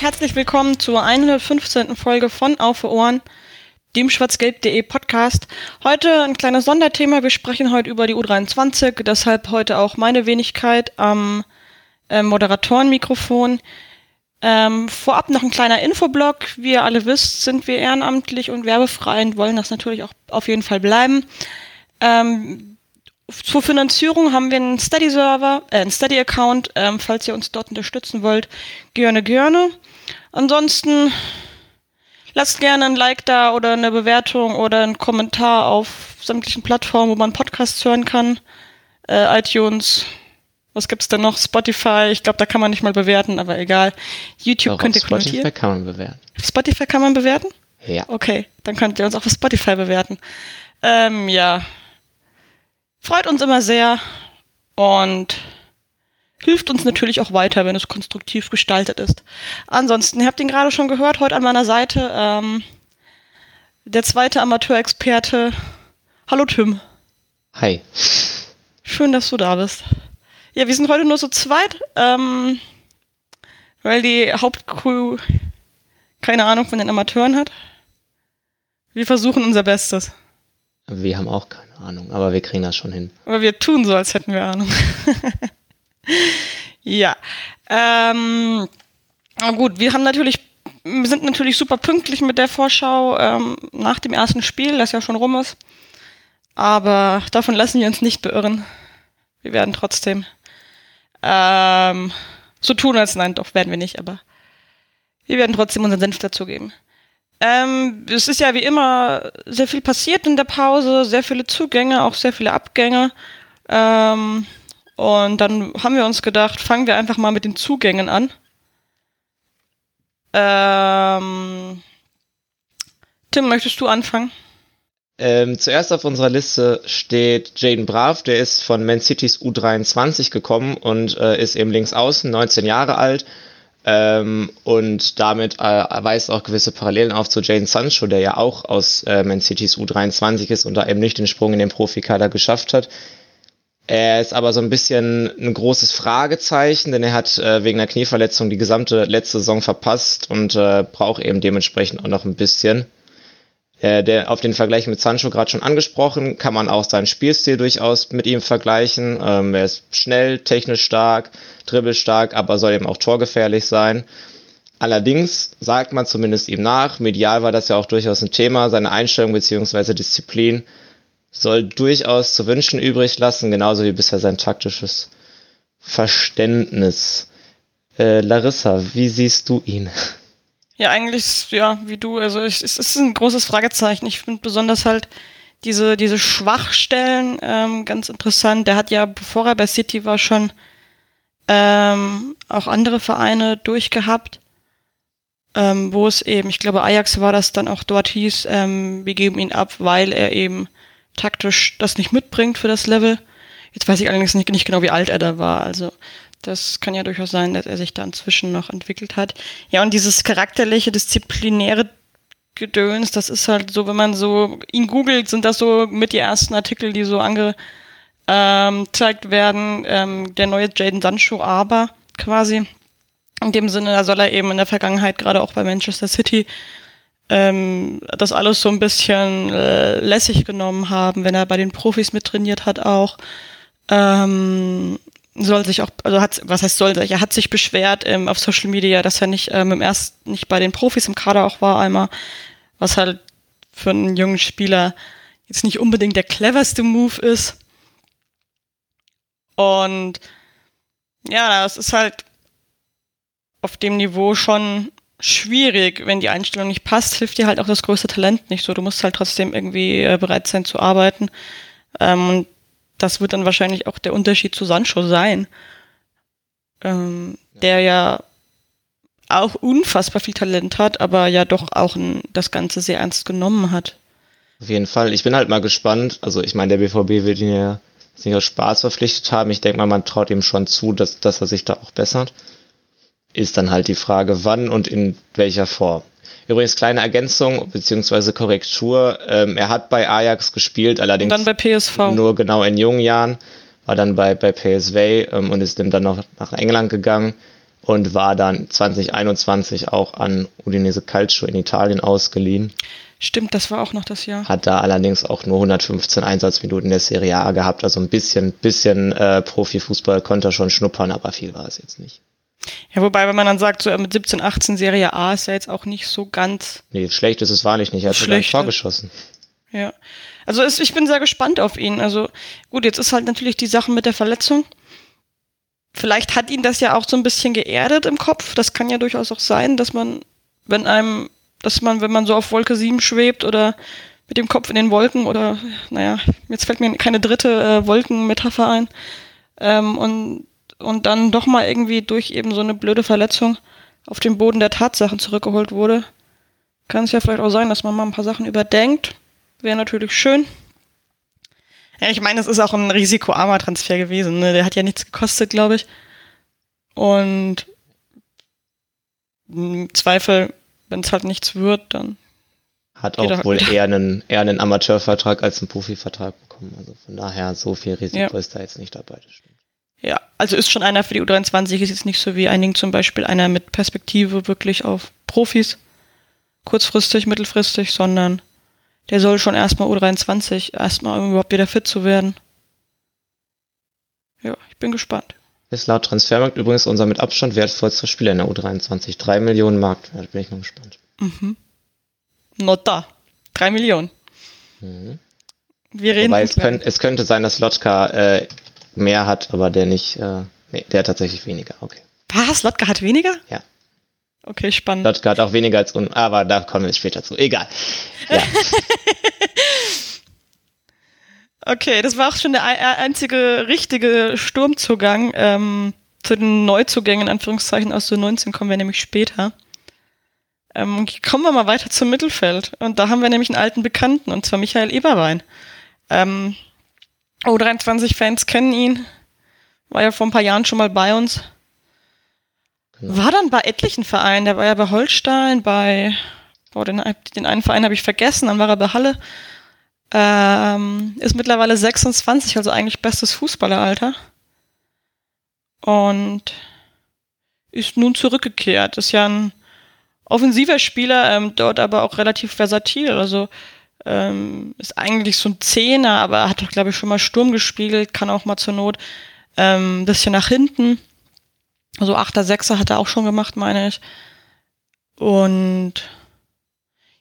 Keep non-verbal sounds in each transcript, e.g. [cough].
Herzlich willkommen zur 115. Folge von Auf Ohren, dem schwarzgelb.de Podcast. Heute ein kleines Sonderthema. Wir sprechen heute über die U23, deshalb heute auch meine Wenigkeit am äh, Moderatorenmikrofon. Ähm, vorab noch ein kleiner Infoblog. Wie ihr alle wisst, sind wir ehrenamtlich und werbefrei und wollen das natürlich auch auf jeden Fall bleiben. Ähm, zur Finanzierung haben wir einen Steady-Server, äh, einen Steady-Account. Ähm, falls ihr uns dort unterstützen wollt, gerne, gerne. Ansonsten lasst gerne ein Like da oder eine Bewertung oder einen Kommentar auf sämtlichen Plattformen, wo man Podcasts hören kann. Äh, iTunes, was gibt's denn noch? Spotify, ich glaube, da kann man nicht mal bewerten, aber egal. YouTube Auch könnt ihr auf Spotify kommentieren. kann man bewerten. Spotify kann man bewerten? Ja. Okay, dann könnt ihr uns auch auf Spotify bewerten. Ähm, ja. Freut uns immer sehr und hilft uns natürlich auch weiter, wenn es konstruktiv gestaltet ist. Ansonsten, ihr habt ihn gerade schon gehört, heute an meiner Seite ähm, der zweite Amateurexperte. Hallo Tim, Hi. schön, dass du da bist. Ja, wir sind heute nur so zweit, ähm, weil die Hauptcrew keine Ahnung von den Amateuren hat. Wir versuchen unser Bestes. Wir haben auch keine Ahnung, aber wir kriegen das schon hin. Aber wir tun so, als hätten wir Ahnung. [laughs] ja. Ähm, gut, wir haben natürlich, wir sind natürlich super pünktlich mit der Vorschau ähm, nach dem ersten Spiel, das ja schon rum ist. Aber davon lassen wir uns nicht beirren. Wir werden trotzdem ähm, so tun, als nein, doch werden wir nicht, aber wir werden trotzdem unseren Senf dazugeben. Ähm, es ist ja wie immer sehr viel passiert in der Pause, sehr viele Zugänge, auch sehr viele Abgänge. Ähm, und dann haben wir uns gedacht, fangen wir einfach mal mit den Zugängen an. Ähm, Tim, möchtest du anfangen? Ähm, zuerst auf unserer Liste steht Jaden Brav, der ist von Man City's U23 gekommen und äh, ist eben links außen, 19 Jahre alt. Ähm, und damit äh, weist auch gewisse Parallelen auf zu Jaden Sancho, der ja auch aus äh, Man City's U23 ist und da eben nicht den Sprung in den Profikader geschafft hat. Er ist aber so ein bisschen ein großes Fragezeichen, denn er hat äh, wegen einer Knieverletzung die gesamte letzte Saison verpasst und äh, braucht eben dementsprechend auch noch ein bisschen. Äh, der, auf den Vergleich mit Sancho gerade schon angesprochen, kann man auch seinen Spielstil durchaus mit ihm vergleichen. Ähm, er ist schnell, technisch stark, dribbelstark, aber soll eben auch torgefährlich sein. Allerdings sagt man zumindest ihm nach, medial war das ja auch durchaus ein Thema, seine Einstellung beziehungsweise Disziplin soll durchaus zu wünschen übrig lassen, genauso wie bisher sein taktisches Verständnis. Äh, Larissa, wie siehst du ihn? Ja, eigentlich, ja, wie du. Also ich, es ist ein großes Fragezeichen. Ich finde besonders halt diese, diese Schwachstellen ähm, ganz interessant. Der hat ja, bevor er bei City war, schon ähm, auch andere Vereine durchgehabt, ähm, wo es eben, ich glaube, Ajax war das dann auch dort hieß, ähm, wir geben ihn ab, weil er eben taktisch das nicht mitbringt für das Level. Jetzt weiß ich allerdings nicht, nicht genau, wie alt er da war. Also das kann ja durchaus sein, dass er sich da inzwischen noch entwickelt hat. Ja, und dieses charakterliche, disziplinäre Gedöns, das ist halt so, wenn man so ihn googelt, sind das so mit die ersten Artikel, die so angezeigt werden. Ähm, der neue Jaden Sancho aber quasi. In dem Sinne, da soll er eben in der Vergangenheit, gerade auch bei Manchester City, ähm, das alles so ein bisschen äh, lässig genommen haben, wenn er bei den Profis mittrainiert hat auch. Ähm, soll sich auch, also hat, was heißt soll sich, er hat sich beschwert ähm, auf Social Media, dass er nicht ähm, im erst nicht bei den Profis im Kader auch war einmal, was halt für einen jungen Spieler jetzt nicht unbedingt der cleverste Move ist. Und ja, das ist halt auf dem Niveau schon schwierig, wenn die Einstellung nicht passt, hilft dir halt auch das größte Talent nicht so. Du musst halt trotzdem irgendwie äh, bereit sein zu arbeiten. Ähm, das wird dann wahrscheinlich auch der Unterschied zu Sancho sein. ähm, der ja auch unfassbar viel Talent hat, aber ja doch auch ein, das Ganze sehr ernst genommen hat. Auf jeden Fall. Ich bin halt mal gespannt. Also ich meine, der BVB wird ihn ja nicht aus Spaß verpflichtet haben. Ich denke mal, man traut ihm schon zu, dass, dass er sich da auch bessert. Ist dann halt die Frage, wann und in welcher Form. Übrigens kleine Ergänzung bzw. Korrektur. Ähm, er hat bei Ajax gespielt, allerdings und dann bei PSV. nur genau in jungen Jahren. War dann bei, bei PSV ähm, und ist dann noch nach England gegangen und war dann 2021 auch an Udinese Calcio in Italien ausgeliehen. Stimmt, das war auch noch das Jahr. Hat da allerdings auch nur 115 Einsatzminuten der Serie A gehabt, also ein bisschen, bisschen äh, Profifußball konnte er schon schnuppern, aber viel war es jetzt nicht. Ja, wobei, wenn man dann sagt, so mit 17, 18 Serie A ist ja jetzt auch nicht so ganz. Nee, schlecht ist es wahrlich nicht. Er hat sogar ein Tor geschossen. Ja. Also es, ich bin sehr gespannt auf ihn. Also gut, jetzt ist halt natürlich die Sache mit der Verletzung. Vielleicht hat ihn das ja auch so ein bisschen geerdet im Kopf. Das kann ja durchaus auch sein, dass man, wenn einem, dass man, wenn man so auf Wolke 7 schwebt oder mit dem Kopf in den Wolken oder, naja, jetzt fällt mir keine dritte äh, Wolkenmetapher ein. Ähm, und und dann doch mal irgendwie durch eben so eine blöde Verletzung auf den Boden der Tatsachen zurückgeholt wurde, kann es ja vielleicht auch sein, dass man mal ein paar Sachen überdenkt. Wäre natürlich schön. Ja, ich meine, es ist auch ein risikoarmer Transfer gewesen. Ne? Der hat ja nichts gekostet, glaube ich. Und im Zweifel, wenn es halt nichts wird, dann. Hat auch wohl wieder. eher einen, eher einen Amateurvertrag als einen Profivertrag bekommen. Also von daher, so viel Risiko ja. ist da jetzt nicht dabei. Das stimmt. Ja, also ist schon einer für die U23, ist jetzt nicht so wie einigen zum Beispiel einer mit Perspektive wirklich auf Profis, kurzfristig, mittelfristig, sondern der soll schon erstmal U23, erstmal um überhaupt wieder fit zu werden. Ja, ich bin gespannt. Ist laut Transfermarkt übrigens unser mit Abstand wertvollster Spieler in der U23. Drei Millionen Marktwert, bin ich mal gespannt. Mhm. Not da. Drei Millionen. Mhm. Wir reden. Wobei es, könnt, es könnte sein, dass Lotka äh, mehr hat, aber der nicht, äh, nee, der hat tatsächlich weniger, okay. Was? Lotka hat weniger? Ja. Okay, spannend. Lotka hat auch weniger als, un aber da kommen wir später zu. Egal. Ja. [laughs] okay, das war auch schon der einzige richtige Sturmzugang. Ähm, zu den Neuzugängen, in Anführungszeichen, aus der 19 kommen wir nämlich später. Ähm, kommen wir mal weiter zum Mittelfeld. Und da haben wir nämlich einen alten Bekannten, und zwar Michael Eberwein. Ähm, U23-Fans kennen ihn. War ja vor ein paar Jahren schon mal bei uns. Genau. War dann bei etlichen Vereinen. Der war ja bei Holstein, bei, boah, den, den einen Verein habe ich vergessen, dann war er bei Halle. Ähm, ist mittlerweile 26, also eigentlich bestes Fußballeralter. Und ist nun zurückgekehrt. Ist ja ein offensiver Spieler, ähm, dort aber auch relativ versatil. Also ähm, ist eigentlich so ein Zehner, aber hat doch, glaube ich, schon mal Sturm gespielt, kann auch mal zur Not ähm, ein bisschen nach hinten. Also Achter, Sechser hat er auch schon gemacht, meine ich. Und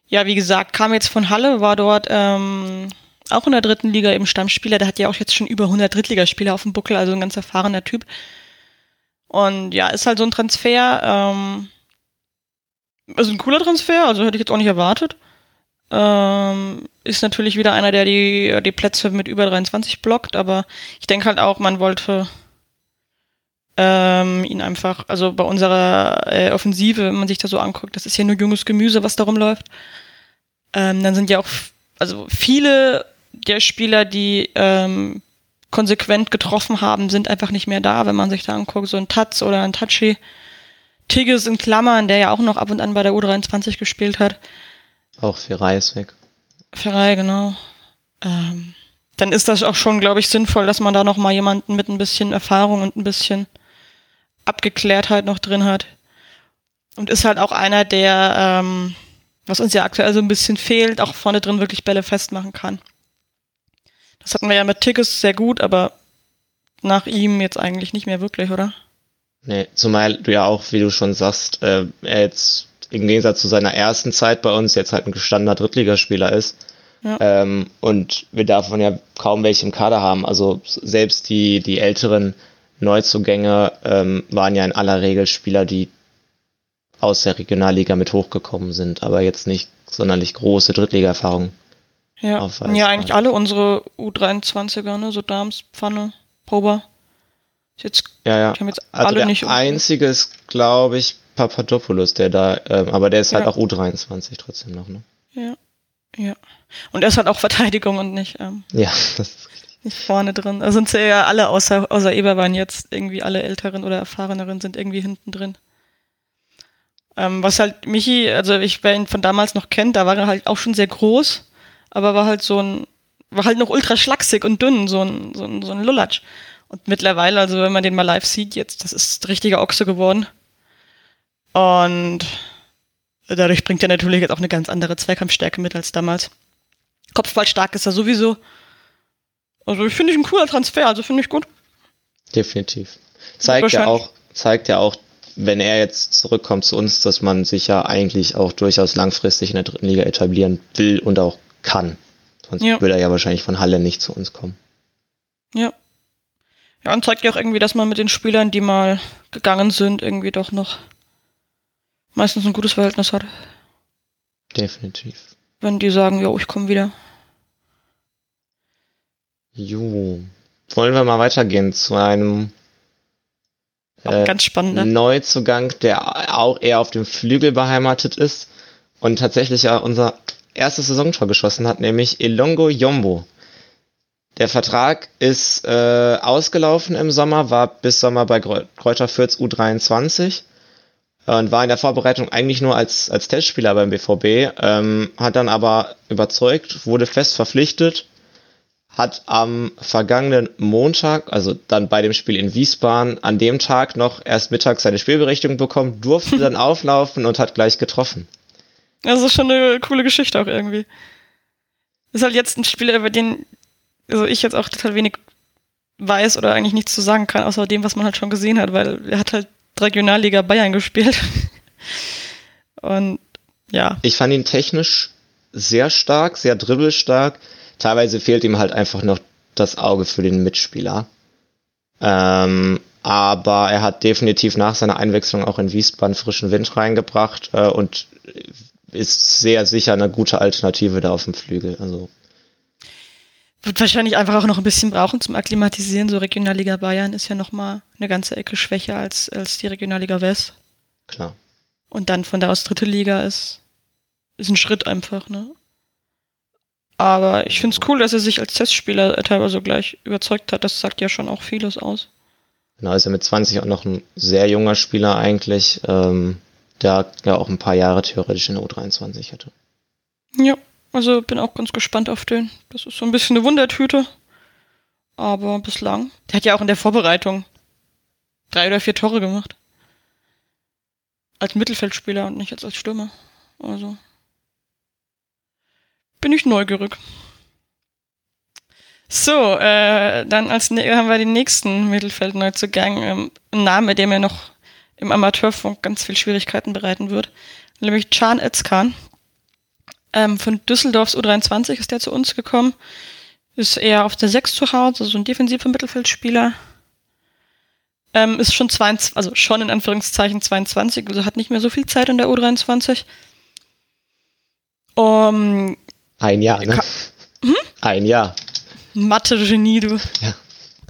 ja, wie gesagt, kam jetzt von Halle, war dort ähm, auch in der dritten Liga eben Stammspieler. Der hat ja auch jetzt schon über 100 Drittligaspieler auf dem Buckel, also ein ganz erfahrener Typ. Und ja, ist halt so ein Transfer, ähm, also ein cooler Transfer, also hätte ich jetzt auch nicht erwartet. Ähm, ist natürlich wieder einer, der die, die Plätze mit über 23 blockt, aber ich denke halt auch, man wollte ähm, ihn einfach, also bei unserer äh, Offensive, wenn man sich das so anguckt, das ist ja nur junges Gemüse, was da rumläuft. Ähm, dann sind ja auch, also viele der Spieler, die ähm, konsequent getroffen haben, sind einfach nicht mehr da, wenn man sich da anguckt, so ein Taz oder ein Tachi. Tigges in Klammern, der ja auch noch ab und an bei der U23 gespielt hat. Auch Ferrei ist weg. Ferrei, genau. Ähm, dann ist das auch schon, glaube ich, sinnvoll, dass man da noch mal jemanden mit ein bisschen Erfahrung und ein bisschen Abgeklärtheit noch drin hat. Und ist halt auch einer, der, ähm, was uns ja aktuell so ein bisschen fehlt, auch vorne drin wirklich Bälle festmachen kann. Das hatten wir ja mit Tickets sehr gut, aber nach ihm jetzt eigentlich nicht mehr wirklich, oder? Nee, zumal du ja auch, wie du schon sagst, äh, er jetzt im Gegensatz zu seiner ersten Zeit bei uns jetzt halt ein gestandener Drittligaspieler ist. Ja. Ähm, und wir davon ja kaum welche im Kader haben. Also selbst die, die älteren Neuzugänge ähm, waren ja in aller Regel Spieler, die aus der Regionalliga mit hochgekommen sind, aber jetzt nicht sonderlich große Drittliga-Erfahrung. Ja, aufweisen. ja, eigentlich alle unsere U23er, ne, so Dams, Pfanne, Prober, Jetzt, Ja, ja. die haben jetzt Also alle der nicht. einzige ist, glaube ich, Papadopoulos, der da, ähm, aber der ist halt Ja. auch U23 trotzdem noch, ne? Ja. Ja. Und er ist halt auch Verteidigung und nicht, ähm, Ja, [laughs] das ist richtig. nicht vorne drin. Da sind sie ja alle außer, außer Eberwein jetzt irgendwie alle älteren oder erfahreneren sind irgendwie hinten drin. Ähm, was halt Michi, also ich, wer ihn von damals noch kennt, da war er halt auch schon sehr groß, aber war halt so ein, war halt noch ultra schlaksig und dünn, so ein, so ein, so ein Lulatsch. Und mittlerweile, also wenn man den mal live sieht, jetzt, das ist richtiger Ochse geworden. Und dadurch bringt er natürlich jetzt auch eine ganz andere Zweikampfstärke mit als damals. Kopfballstark ist er sowieso. Also ich finde ich ein cooler Transfer, also finde ich gut. Definitiv. Zeigt ja auch, zeigt ja auch, wenn er jetzt zurückkommt zu uns, dass man sich ja eigentlich auch durchaus langfristig in der dritten Liga etablieren will und auch kann. Sonst Ja. würde er ja wahrscheinlich von Halle nicht zu uns kommen. Ja. Ja, und zeigt ja auch irgendwie, dass man mit den Spielern, die mal gegangen sind, irgendwie doch noch meistens ein gutes Verhältnis hat. Definitiv. Wenn die sagen, jo, ich komme wieder. Jo. Wollen wir mal weitergehen zu einem Auch äh, ganz spannend. Ne? Neuzugang, der auch eher auf dem Flügel beheimatet ist und tatsächlich ja unser erstes Saisontor geschossen hat, nämlich Elongo Yombo. Der Vertrag ist äh, ausgelaufen im Sommer, war bis Sommer bei Kräuter Fürth U23 und war in der Vorbereitung eigentlich nur als, als Testspieler beim BVB, ähm, hat dann aber überzeugt, wurde fest verpflichtet, hat am vergangenen Montag, also dann bei dem Spiel in Wiesbaden, an dem Tag noch erst mittags seine Spielberechtigung bekommen, durfte [laughs] dann auflaufen und hat gleich getroffen. Das ist schon eine coole Geschichte auch irgendwie. Ist halt jetzt ein Spieler, über den also ich jetzt auch total wenig weiß oder eigentlich nichts zu sagen kann, außer dem, was man halt schon gesehen hat, weil er hat halt Regionalliga Bayern gespielt. Und ja, Ich fand ihn technisch sehr stark, sehr dribbelstark. Teilweise fehlt ihm halt einfach noch das Auge für den Mitspieler. Ähm, aber er hat definitiv nach seiner Einwechslung auch in Wiesbaden frischen Wind reingebracht äh, und ist sehr sicher eine gute Alternative da auf dem Flügel. Also wird wahrscheinlich einfach auch noch ein bisschen brauchen zum Akklimatisieren. So Regionalliga Bayern ist ja noch mal eine ganze Ecke schwächer als, als die Regionalliga West. klar. Und dann von da aus dritte Liga ist, ist ein Schritt einfach, ne? Aber ich finde es cool, dass er sich als Testspieler teilweise gleich überzeugt hat. Das sagt ja schon auch vieles aus. Genau, ist er mit 20 auch noch ein sehr junger Spieler eigentlich, ähm, der ja auch ein paar Jahre theoretisch in der U23 hätte. Ja, also bin auch ganz gespannt auf den. Das ist so ein bisschen eine Wundertüte. Aber bislang. Der hat ja auch in der Vorbereitung drei oder vier Tore gemacht. Als Mittelfeldspieler und nicht jetzt als Stürmer. Also. Bin ich neugierig. So, äh, dann als ne haben wir den nächsten Mittelfeldneuzugang. Ähm, ein Name, der mir noch im Amateurfunk ganz viel Schwierigkeiten bereiten wird. Nämlich Can Özkan. Ähm, von Düsseldorfs U23 ist der zu uns gekommen. Ist eher auf der 6 zu Hause, so ein defensiver Mittelfeldspieler. Ähm, ist schon 22, also schon in Anführungszeichen 22, also hat nicht mehr so viel Zeit in der U23. Um, Ein Jahr, ne? Hm? Ein Jahr. Mathe-Genie, du. Ja.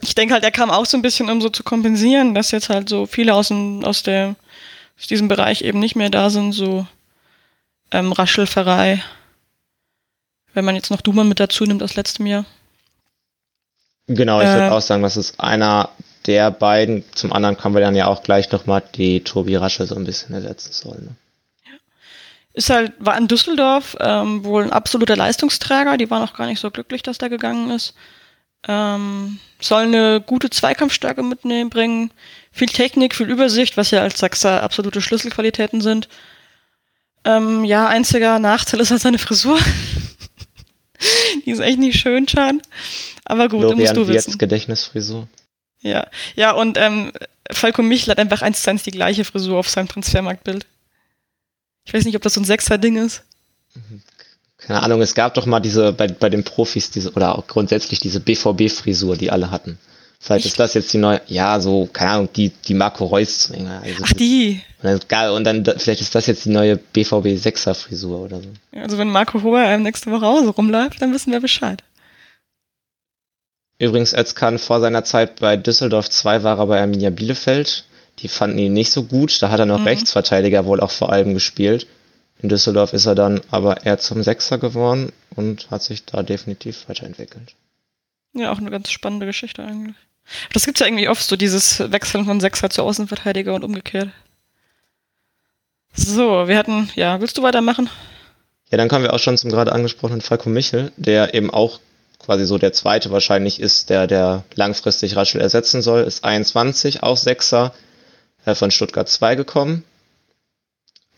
Ich denke halt, er kam auch so ein bisschen, um so zu kompensieren, dass jetzt halt so viele aus, dem, aus, der, aus diesem Bereich eben nicht mehr da sind, so ähm, Raschel, Pfarrei. Wenn man jetzt noch Duman mit dazu nimmt aus letztem Jahr. Genau, ich Äh, würde auch sagen, das ist einer der beiden. Zum anderen können wir dann ja auch gleich nochmal die Tobi Rasche so ein bisschen ersetzen sollen. Ne? Ist halt, war in Düsseldorf ähm, wohl ein absoluter Leistungsträger. Die waren auch gar nicht so glücklich, dass der gegangen ist. Ähm, soll eine gute Zweikampfstärke mitnehmen, bringen. Viel Technik, viel Übersicht, was ja als Sachser absolute Schlüsselqualitäten sind. Ähm, ja, einziger Nachteil ist halt seine Frisur. [laughs] Die ist echt nicht schön, Chan. Aber gut, musst Florian du Wirtz wissen. Gedächtnisfrisur. Ja, ja und ähm, Falco Michel hat einfach eins zu eins die gleiche Frisur auf seinem Transfermarktbild. Ich weiß nicht, ob das so ein Sechser-Ding ist. Keine Ahnung, es gab doch mal diese, bei, bei den Profis, diese, oder auch grundsätzlich diese BVB-Frisur, die alle hatten. Vielleicht ist das jetzt die neue, ja, so, keine Ahnung, die, die Marco Reus. Also Ach, die. Und dann, und dann, da- vielleicht ist das jetzt die neue BVB 6er Frisur oder so. Also wenn Marco Hoher ähm, nächste Woche Hause rumläuft, dann wissen wir Bescheid. Übrigens, Özkan vor seiner Zeit bei Düsseldorf 2 war er bei Arminia Bielefeld. Die fanden ihn nicht so gut. Da hat er noch mhm. Rechtsverteidiger wohl auch vor allem gespielt. In Düsseldorf ist er dann aber eher zum Sechser geworden und hat sich da definitiv weiterentwickelt. Ja, auch eine ganz spannende Geschichte eigentlich. Das gibt's ja irgendwie oft, so dieses Wechseln von Sechser zu Außenverteidiger und umgekehrt. So, wir hatten, ja, willst du weitermachen? Ja, dann kommen wir auch schon zum gerade angesprochenen Falco Michel, der eben auch quasi so der zweite wahrscheinlich ist, der, der langfristig Raschel ersetzen soll, ist 21, auch Sechser, äh, von Stuttgart 2 gekommen.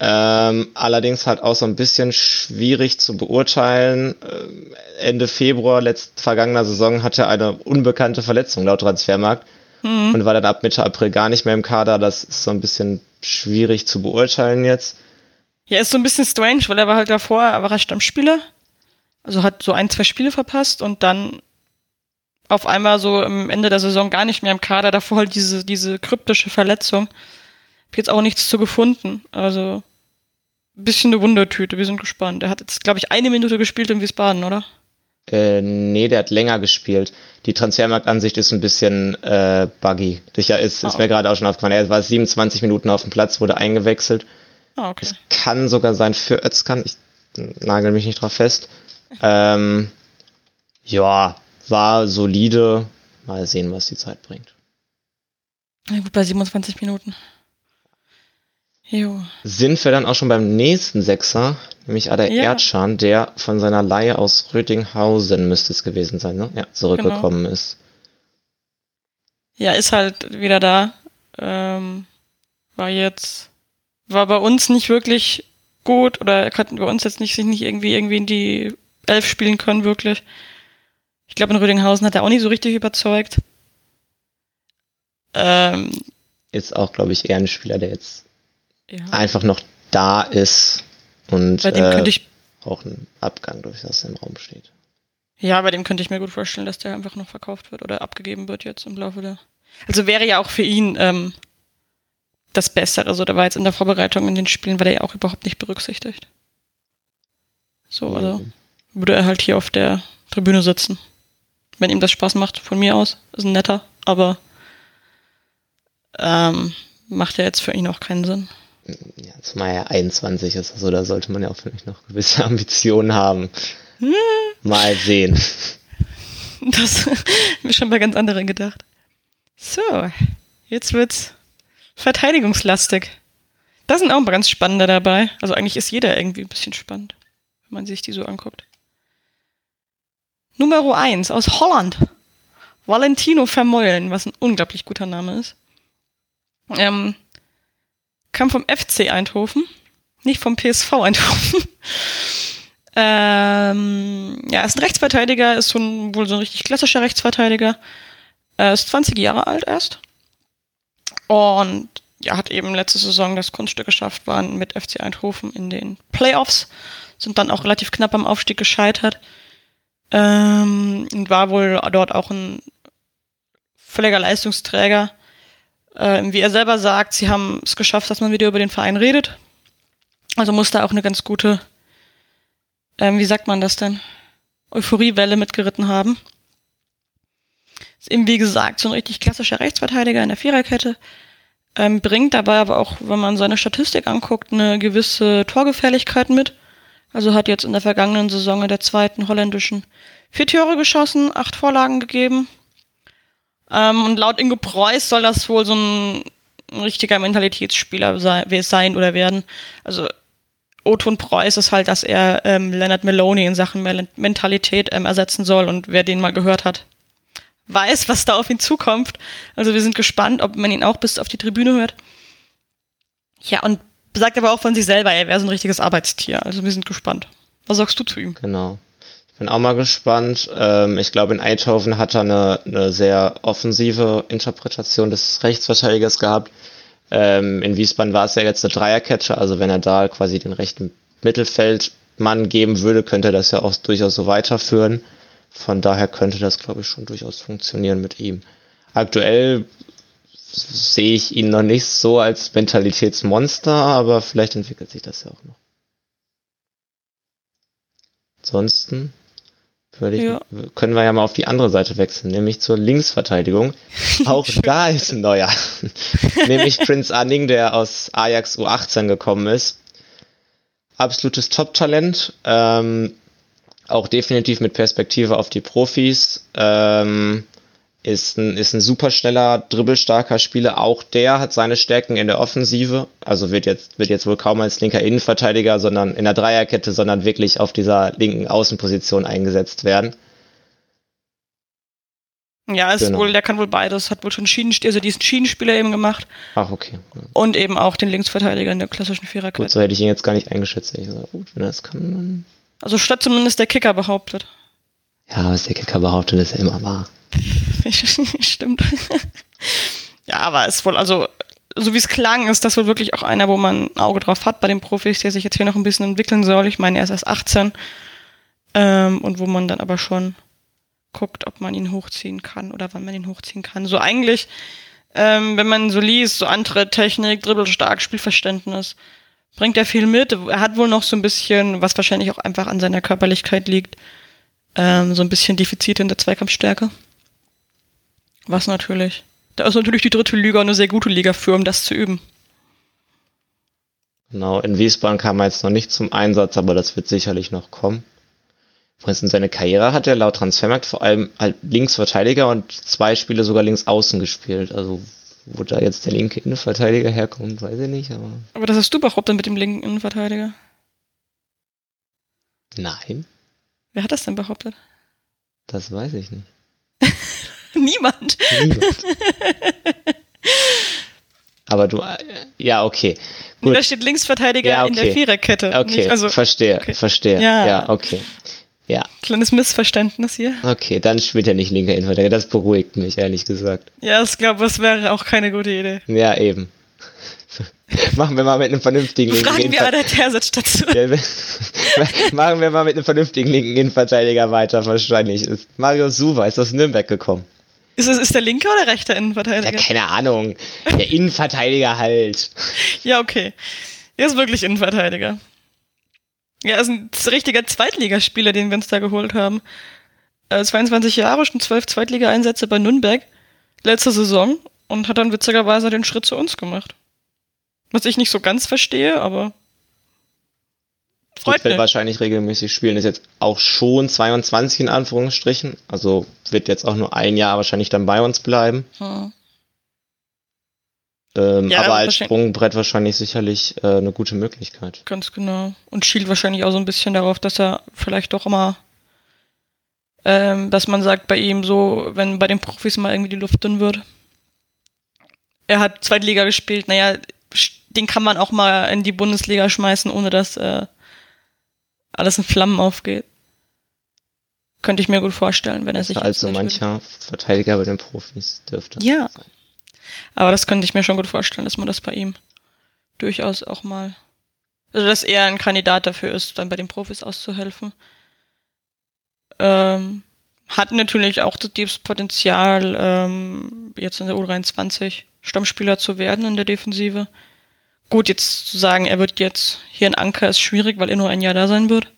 Ähm, allerdings halt auch so ein bisschen schwierig zu beurteilen. Ähm, Ende Februar letzt, vergangener Saison hatte er eine unbekannte Verletzung laut Transfermarkt mhm. und war dann ab Mitte April gar nicht mehr im Kader. Das ist so ein bisschen schwierig zu beurteilen jetzt. Ja, ist so ein bisschen strange, weil er war halt davor, er war Stammspieler. Also hat so ein, zwei Spiele verpasst und dann auf einmal so am Ende der Saison gar nicht mehr im Kader. Davor halt diese, diese kryptische Verletzung. Hab jetzt auch nichts zu gefunden. Also bisschen eine Wundertüte, wir sind gespannt. Er hat jetzt, glaube ich, eine Minute gespielt in Wiesbaden, oder? Äh, nee, der hat länger gespielt. Die Transfermarktansicht ist ein bisschen äh, buggy. Sicher ist, ah, ist mir gerade auch schon aufgefallen. Er war 27 Minuten auf dem Platz, wurde eingewechselt. Ah, okay. Es kann sogar sein für Özkan, ich nagel mich nicht drauf fest. Ähm, ja, war solide. Mal sehen, was die Zeit bringt. Ja, gut, bei 27 Minuten. Jo. Sind wir dann auch schon beim nächsten Sechser, nämlich Ada ja. Erdschan, der von seiner Leihe aus Rödinghausen müsste es gewesen sein, ne? Ja, zurückgekommen genau. ist. Ja, ist halt wieder da. Ähm, war jetzt, war bei uns nicht wirklich gut oder er konnte bei uns jetzt nicht sich nicht irgendwie irgendwie in die Elf spielen können, wirklich. Ich glaube, in Rödinghausen hat er auch nicht so richtig überzeugt. Ähm, ist auch, glaube ich, eher ein Spieler, der jetzt ja. einfach noch da ist und bei dem äh, könnte ich auch ein Abgang durchaus im Raum steht. Ja, bei dem könnte ich mir gut vorstellen, dass der einfach noch verkauft wird oder abgegeben wird jetzt im Laufe der. Also wäre ja auch für ihn ähm, das Bessere. Also da war jetzt in der Vorbereitung in den Spielen, war der ja auch überhaupt nicht berücksichtigt. So, also mhm. würde er halt hier auf der Tribüne sitzen. Wenn ihm das Spaß macht, von mir aus. Ist ein netter, aber ähm, macht ja jetzt für ihn auch keinen Sinn ja, zumal er 21 ist, also da sollte man ja auch vielleicht noch gewisse [laughs] Ambitionen haben. Hm. Mal sehen. Das [laughs] mir schon bei ganz anderen gedacht. So, jetzt wird's verteidigungslastig. Da sind auch ein paar ganz spannende dabei. Also eigentlich ist jeder irgendwie ein bisschen spannend, wenn man sich die so anguckt. Nummer 1 aus Holland. Valentino Vermeulen, was ein unglaublich guter Name ist. Ähm, kam vom FC Eindhoven, nicht vom PSV Eindhoven. [laughs] ähm, ja, ist ein Rechtsverteidiger, ist schon wohl so ein richtig klassischer Rechtsverteidiger. Er ist 20 Jahre alt erst. Und ja, hat eben letzte Saison das Kunststück geschafft, waren mit FC Eindhoven in den Playoffs, sind dann auch relativ knapp am Aufstieg gescheitert. Ähm, und war wohl dort auch ein völliger Leistungsträger. Äh, wie er selber sagt, sie haben es geschafft, dass man wieder über den Verein redet. Also muss da auch eine ganz gute, ähm, wie sagt man das denn, Euphoriewelle mitgeritten haben. Ist eben, wie gesagt, so ein richtig klassischer Rechtsverteidiger in der Viererkette. Ähm, bringt dabei aber auch, wenn man seine Statistik anguckt, eine gewisse Torgefährlichkeit mit. Also hat jetzt in der vergangenen Saison in der zweiten holländischen vier Tore geschossen, acht Vorlagen gegeben. Ähm, und laut Ingo Preuß soll das wohl so ein, richtiger Mentalitätsspieler sein, sein oder werden. Also Oton Preuß ist halt, dass er ähm, Leonard Maloney in Sachen Mentalität ähm, ersetzen soll und wer den mal gehört hat, weiß, was da auf ihn zukommt. Also wir sind gespannt, ob man ihn auch bis auf die Tribüne hört. Ja, und sagt aber auch von sich selber, er wäre so ein richtiges Arbeitstier. Also wir sind gespannt. Was sagst du zu ihm? Genau. Bin auch mal gespannt. Ähm, ich glaube, in Eindhoven hat er eine, eine sehr offensive Interpretation des Rechtsverteidigers gehabt. Ähm, in Wiesbaden war es ja jetzt eine Dreierkette, also wenn er da quasi den rechten Mittelfeldmann geben würde, könnte er das ja auch durchaus so weiterführen. Von daher könnte das, glaube ich, schon durchaus funktionieren mit ihm. Aktuell sehe ich ihn noch nicht so als Mentalitätsmonster, aber vielleicht entwickelt sich das ja auch noch. Ansonsten ich, ja. können wir ja mal auf die andere Seite wechseln, nämlich zur Linksverteidigung. [laughs] Auch da ist ein neuer. [laughs] nämlich Prince Anning, der aus Ajax U18 gekommen ist. Absolutes Top-Talent. Ähm, auch definitiv mit Perspektive auf die Profis. Ähm, ist ein, ist ein super schneller, dribbelstarker Spieler. Auch der hat seine Stärken in der Offensive. Also wird jetzt, wird jetzt wohl kaum als linker Innenverteidiger, sondern in der Dreierkette, sondern wirklich auf dieser linken Außenposition eingesetzt werden. Ja, ist genau. wohl, der kann wohl beides. Hat wohl schon Schienen, also diesen Schienenspieler eben gemacht. Ach, okay. Und eben auch den Linksverteidiger in der klassischen Viererkette. Gut, so hätte ich ihn jetzt gar nicht eingeschätzt. Ich gesagt, gut, wenn er das kann, dann. Also statt zumindest der Kicker behauptet. Ja, was der Kicker behauptet, ist ja immer wahr. [laughs] Stimmt. ja, aber es wohl, also, so wie es klang, ist das wohl wirklich auch einer, wo man ein Auge drauf hat bei den Profis, der sich jetzt hier noch ein bisschen entwickeln soll. Ich meine, er ist erst 18. Ähm, und wo man dann aber schon guckt, ob man ihn hochziehen kann oder wann man ihn hochziehen kann. So eigentlich, ähm, wenn man so liest, so andere Technik, dribbelstark, Spielverständnis, bringt er viel mit. Er hat wohl noch so ein bisschen, was wahrscheinlich auch einfach an seiner Körperlichkeit liegt, ähm, so ein bisschen Defizite in der Zweikampfstärke. Was natürlich. Da ist natürlich die dritte Liga eine sehr gute Liga für, um das zu üben. Genau, in Wiesbaden kam er jetzt noch nicht zum Einsatz, aber das wird sicherlich noch kommen. Übrigens in seiner Karriere hat er laut Transfermarkt vor allem halt Linksverteidiger und zwei Spiele sogar links außen gespielt. Also wo da jetzt der linke Innenverteidiger herkommt, weiß ich nicht, aber. Aber das hast du behauptet mit dem linken Innenverteidiger. Nein. Wer hat das denn behauptet? Das weiß ich nicht. [laughs] Niemand. Niemand. Aber du, äh, ja, okay. Gut. Da steht Linksverteidiger ja, okay. in der Viererkette. Okay, also, verstehe, okay. verstehe. Ja. ja, okay. Ja. Kleines Missverständnis hier. Okay, dann spielt er nicht linker Innenverteidiger. Das beruhigt mich, ehrlich gesagt. Ja, ich glaube, das wäre auch keine gute Idee. Ja, eben. [laughs] Machen wir mal mit einem vernünftigen linken Fragen wir Terzic dazu. [laughs] Machen wir mal mit einem vernünftigen linken Innenverteidiger weiter, wahrscheinlich. Ist Mario Suva ist aus Nürnberg gekommen. Ist, es, ist der linke oder rechte Innenverteidiger? Ja, keine Ahnung. Der Innenverteidiger halt. ja, okay. Er ist wirklich Innenverteidiger. Ja, er ist ein richtiger Zweitligaspieler, den wir uns da geholt haben. Äh, 22 Jahre, schon 12 Zweitliga-Einsätze bei Nürnberg. Letzte Saison. Und hat dann witzigerweise den Schritt zu uns gemacht. Was ich nicht so ganz verstehe, aber. Freut wird wahrscheinlich regelmäßig spielen. Ist jetzt auch schon 22 in Anführungsstrichen. Also wird jetzt auch nur ein Jahr wahrscheinlich dann bei uns bleiben. Hm. Ähm, ja, aber als Sprungbrett wahrscheinlich sicherlich äh, eine gute Möglichkeit. Ganz genau. Und schielt wahrscheinlich auch so ein bisschen darauf, dass er vielleicht doch immer, ähm, dass man sagt bei ihm so, wenn bei den Profis mal irgendwie die Luft dünn wird. Er hat Zweitliga gespielt, naja, den kann man auch mal in die Bundesliga schmeißen, ohne dass äh, alles in Flammen aufgeht. Könnte ich mir gut vorstellen, wenn er sich. Also mancher. Verteidiger bei den Profis dürfte. Ja. Sein. Aber das könnte ich mir schon gut vorstellen, dass man das bei ihm durchaus auch mal. Also, dass er ein Kandidat dafür ist, dann bei den Profis auszuhelfen. Ähm, hat natürlich auch das Potenzial, ähm, jetzt in der U23 Stammspieler zu werden in der Defensive. Gut, jetzt zu sagen, er wird jetzt hier ein Anker, ist schwierig, weil er nur ein Jahr da sein wird.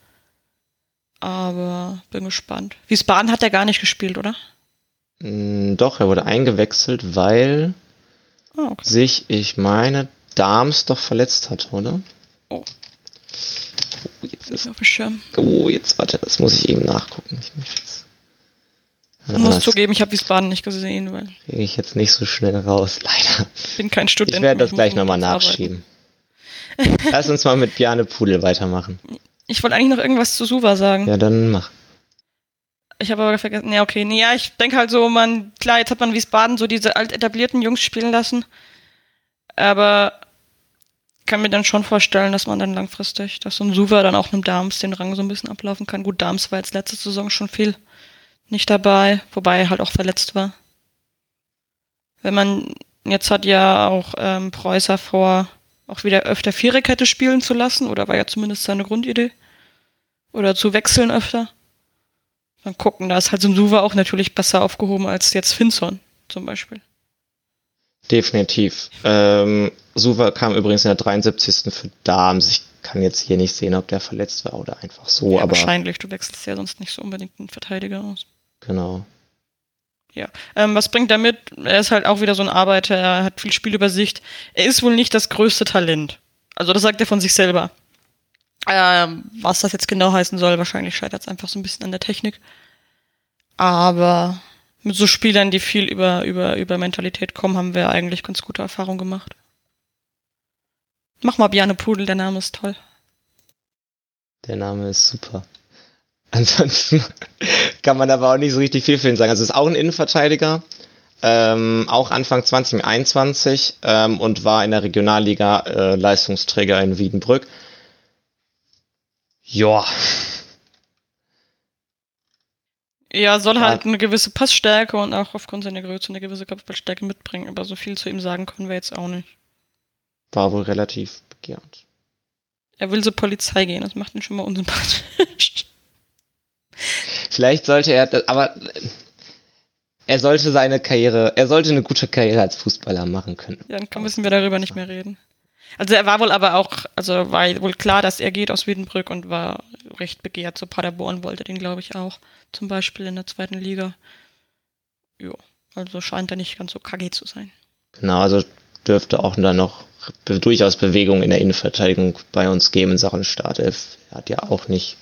Aber bin gespannt. Wiesbaden hat er gar nicht gespielt, oder? Mm, doch, er wurde eingewechselt, weil oh, okay. sich, ich meine, Darms doch verletzt hat, oder? Oh. oh jetzt ist, auf Schirm. Oh, jetzt warte, das muss ich eben nachgucken. Ich muss, jetzt, ich muss zugeben, ich habe Wiesbaden nicht gesehen, weil. Kriege ich jetzt nicht so schnell raus, [laughs] leider. Bin kein Student. Ich werde das gleich nochmal nachschieben. Lass uns mal mit Bjarne Pudel weitermachen. Ich wollte eigentlich noch irgendwas zu Suva sagen. Ja, dann mach. Ich habe aber vergessen. Ja, okay. Nee, ja, ich denke halt so, man, klar, jetzt hat man Wiesbaden so diese alt etablierten Jungs spielen lassen. Aber kann mir dann schon vorstellen, dass man dann langfristig, dass so ein Suva dann auch mit Darms den Rang so ein bisschen ablaufen kann. Gut, Darms war jetzt letzte Saison schon viel nicht dabei, wobei er halt auch verletzt war. Wenn man, jetzt hat ja auch ähm, Preußer vor, auch wieder öfter Viererkette spielen zu lassen, oder war ja zumindest seine Grundidee. Oder zu wechseln öfter. Dann gucken, da ist halt so ein Suva auch natürlich besser aufgehoben als jetzt Finson zum Beispiel. Definitiv. Ähm, Suva kam übrigens in der 73. für Darms. Ich kann jetzt hier nicht sehen, ob der verletzt war oder einfach so, ja, aber. Wahrscheinlich, du wechselst ja sonst nicht so unbedingt einen Verteidiger aus. Genau. Ja. Ähm, was bringt er mit? Er ist halt auch wieder so ein Arbeiter, er hat viel Spielübersicht. Er ist wohl nicht das größte Talent. Also das sagt er von sich selber. Ähm, was das jetzt genau heißen soll, wahrscheinlich scheitert es einfach so ein bisschen an der Technik. Aber mit so Spielern, die viel über, über, über Mentalität kommen, haben wir eigentlich ganz gute Erfahrungen gemacht. Mach mal Bjarne Pudel, der Name ist toll. Der Name ist super. Ansonsten [laughs] kann man aber auch nicht so richtig viel für ihn sagen. Also ist auch ein Innenverteidiger, ähm, auch Anfang 2021 ähm, und war in der Regionalliga äh, Leistungsträger in Wiedenbrück. Ja. Ja, soll halt eine gewisse Passstärke und auch aufgrund seiner Größe eine gewisse Kopfballstärke mitbringen, aber so viel zu ihm sagen können wir jetzt auch nicht. War wohl relativ begehrt. Er will zur Polizei gehen, das macht ihn schon mal unsympathisch. [laughs] Vielleicht sollte er, aber er sollte seine Karriere, er sollte eine gute Karriere als Fußballer machen können. Ja, dann müssen wir darüber nicht mehr reden. Also er war wohl aber auch, also war wohl klar, dass er geht aus Wiedenbrück und war recht begehrt. So Paderborn wollte den, glaube ich, auch. Zum Beispiel in der zweiten Liga. Jo, also scheint er nicht ganz so kacke zu sein. Genau, also dürfte auch dann noch durchaus Bewegung in der Innenverteidigung bei uns geben in Sachen Startelf. Er hat ja auch nicht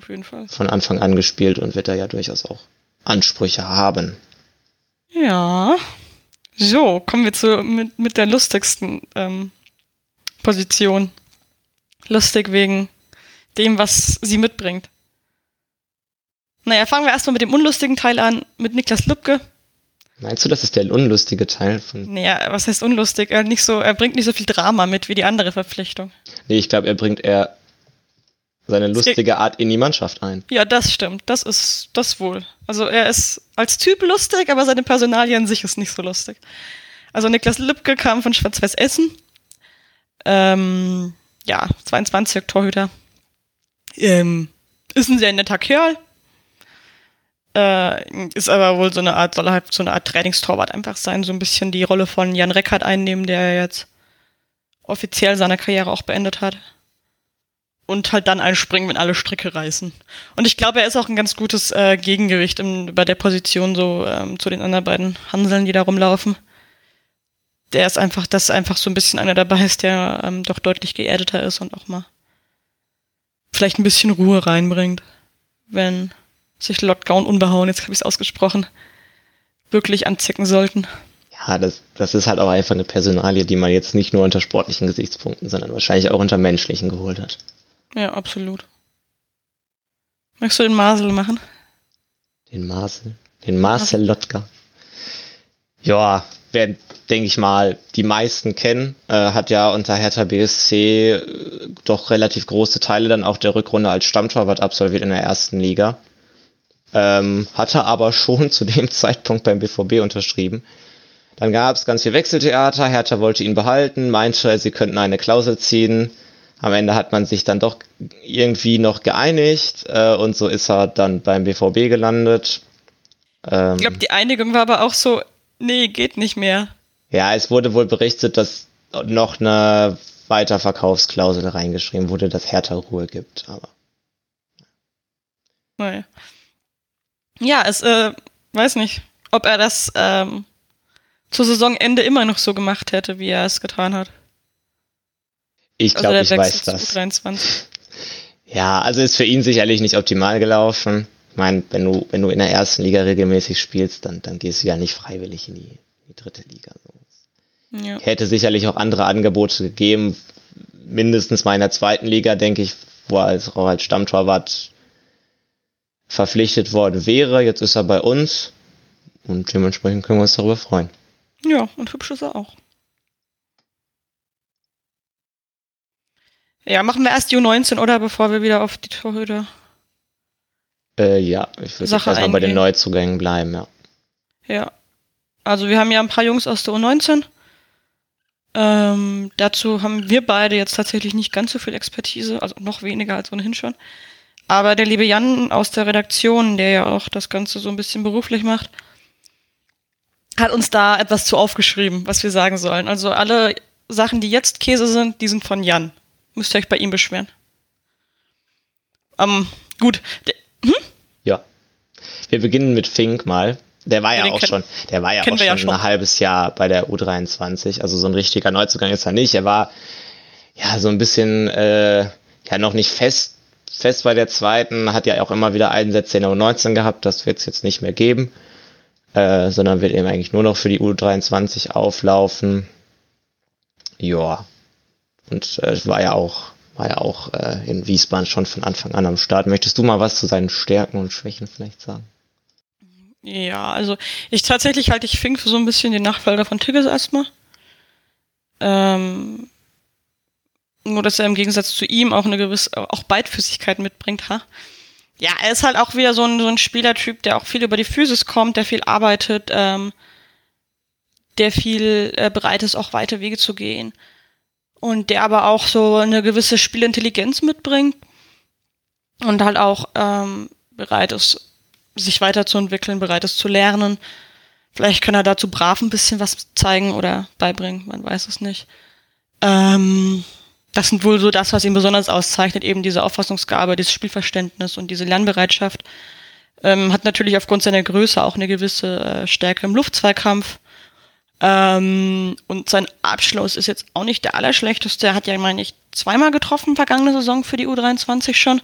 Auf jeden Fall. von Anfang an gespielt und wird da ja durchaus auch Ansprüche haben. Ja. So, kommen wir zu mit, mit der lustigsten ähm, Position. Lustig wegen dem, was sie mitbringt. Naja, fangen wir erstmal mit dem unlustigen Teil an, mit Niklas Lübke. Meinst du, das ist der unlustige Teil von. Naja, was heißt unlustig? Er, nicht so, er bringt nicht so viel Drama mit wie die andere Verpflichtung. Nee, ich glaube, er bringt eher seine lustige Art in die Mannschaft ein. Ja, das stimmt. Das ist das wohl. Also er ist als Typ lustig, aber seine Personalie an sich ist nicht so lustig. Also Niklas Lübke kam von Schwarz-Weiß Essen. Ähm, ja, 22 Torhüter. Ähm, ist ein sehr netter Kerl. Äh, ist aber wohl so eine Art, soll halt so eine Art Trainingstorwart einfach sein, so ein bisschen die Rolle von Jan Reckert einnehmen, der jetzt offiziell seine Karriere auch beendet hat. Und halt dann einspringen, wenn alle Stricke reißen. Und ich glaube, er ist auch ein ganz gutes äh, Gegengewicht im, bei der Position so ähm, zu den anderen beiden Hanseln, die da rumlaufen. Der ist einfach, dass einfach so ein bisschen einer dabei ist, der ähm, doch deutlich geerdeter ist und auch mal vielleicht ein bisschen Ruhe reinbringt, wenn sich und Unbehauen, jetzt habe ich es ausgesprochen, wirklich anzicken sollten. Ja, das, das ist halt auch einfach eine Personalie, die man jetzt nicht nur unter sportlichen Gesichtspunkten, sondern wahrscheinlich auch unter menschlichen geholt hat. Ja, absolut. Möchtest du den Masel machen? Den Marcel. Den Marcel Lotka. Ja, werden, denke ich mal, die meisten kennen. Äh, hat ja unter Hertha BSC äh, doch relativ große Teile dann auch der Rückrunde als Stammtorwart absolviert in der ersten Liga. Ähm, hatte aber [laughs] schon zu dem Zeitpunkt beim BVB unterschrieben. Dann gab es ganz viel Wechseltheater. Hertha wollte ihn behalten, meinte, sie könnten eine Klausel ziehen. Am Ende hat man sich dann doch irgendwie noch geeinigt äh, und so ist er dann beim BVB gelandet. Ähm, Ich glaube, die Einigung war aber auch so, nee, geht nicht mehr. ja, es wurde wohl berichtet, dass noch eine Weiterverkaufsklausel reingeschrieben wurde, dass Hertha Ruhe gibt. Aber Naja. Ja, es, äh, weiß nicht, ob er das ähm, zu Saisonende immer noch so gemacht hätte, wie er es getan hat. Ich Also glaube, der ich weiß das. U23. Ja, also ist für ihn sicherlich nicht optimal gelaufen. Ich meine, wenn du, wenn du in der ersten Liga regelmäßig spielst, dann, dann gehst du ja nicht freiwillig in die, in die dritte Liga. Ja. Hätte sicherlich auch andere Angebote gegeben, mindestens mal in der zweiten Liga, denke ich, wo er als, auch als Stammtorwart verpflichtet worden wäre. Jetzt ist er bei uns und dementsprechend können wir uns darüber freuen. ja, und hübsch ist er auch. Ja, machen wir erst die U19, oder? Bevor wir wieder auf die Torhüter. Äh, ja, ich würde erstmal bei den eingehen. Neuzugängen bleiben, ja. Ja. Also wir haben ja ein paar Jungs aus der U19. Ähm, dazu haben wir beide jetzt tatsächlich nicht ganz so viel Expertise, also noch weniger als ohnehin schon. Aber der liebe Jan aus der Redaktion, der ja auch das Ganze so ein bisschen beruflich macht, hat uns da etwas zu aufgeschrieben, was wir sagen sollen. Also alle Sachen, die jetzt Käse sind, die sind von Jan. Müsst ihr euch bei ihm beschweren. Ähm, gut. Der, hm? Ja. Wir beginnen mit Fink mal. Der war ja, ja auch schon, der war ja auch schon, ja schon, ein halbes Jahr bei der U23. Also so ein richtiger Neuzugang ist er nicht. Er war ja so ein bisschen äh, ja noch nicht fest fest bei der zweiten, hat ja auch immer wieder Einsätze in der U19 gehabt. Das wird es jetzt nicht mehr geben, äh, sondern wird eben eigentlich nur noch für die U23 auflaufen. Ja. Und äh, war ja auch war ja auch äh, in Wiesbaden schon von Anfang an am Start. Möchtest du mal was zu seinen Stärken und Schwächen vielleicht sagen? Ja, also ich tatsächlich halte ich Fink für so ein bisschen den Nachfolger von Tigges erstmal. Ähm, nur, dass er im Gegensatz zu ihm auch eine gewisse, auch Beidfüßigkeit mitbringt, ha? Ja, er ist halt auch wieder so ein, so ein Spielertyp, der auch viel über die Physis kommt, der viel arbeitet, ähm, der viel äh, bereit ist, auch weite Wege zu gehen und der aber auch so eine gewisse Spielintelligenz mitbringt und halt auch ähm, bereit ist, sich weiterzuentwickeln, bereit ist zu lernen. Vielleicht kann er dazu brav ein bisschen was zeigen oder beibringen, man weiß es nicht. Ähm, das sind wohl so das, was ihn besonders auszeichnet, eben diese Auffassungsgabe, dieses Spielverständnis und diese Lernbereitschaft. Ähm, hat natürlich aufgrund seiner Größe auch eine gewisse äh, Stärke im Luftzweikampf. Ähm, und sein Abschluss ist jetzt auch nicht der allerschlechteste. Er hat ja, meine ich, zweimal getroffen vergangene Saison für die U23 schon.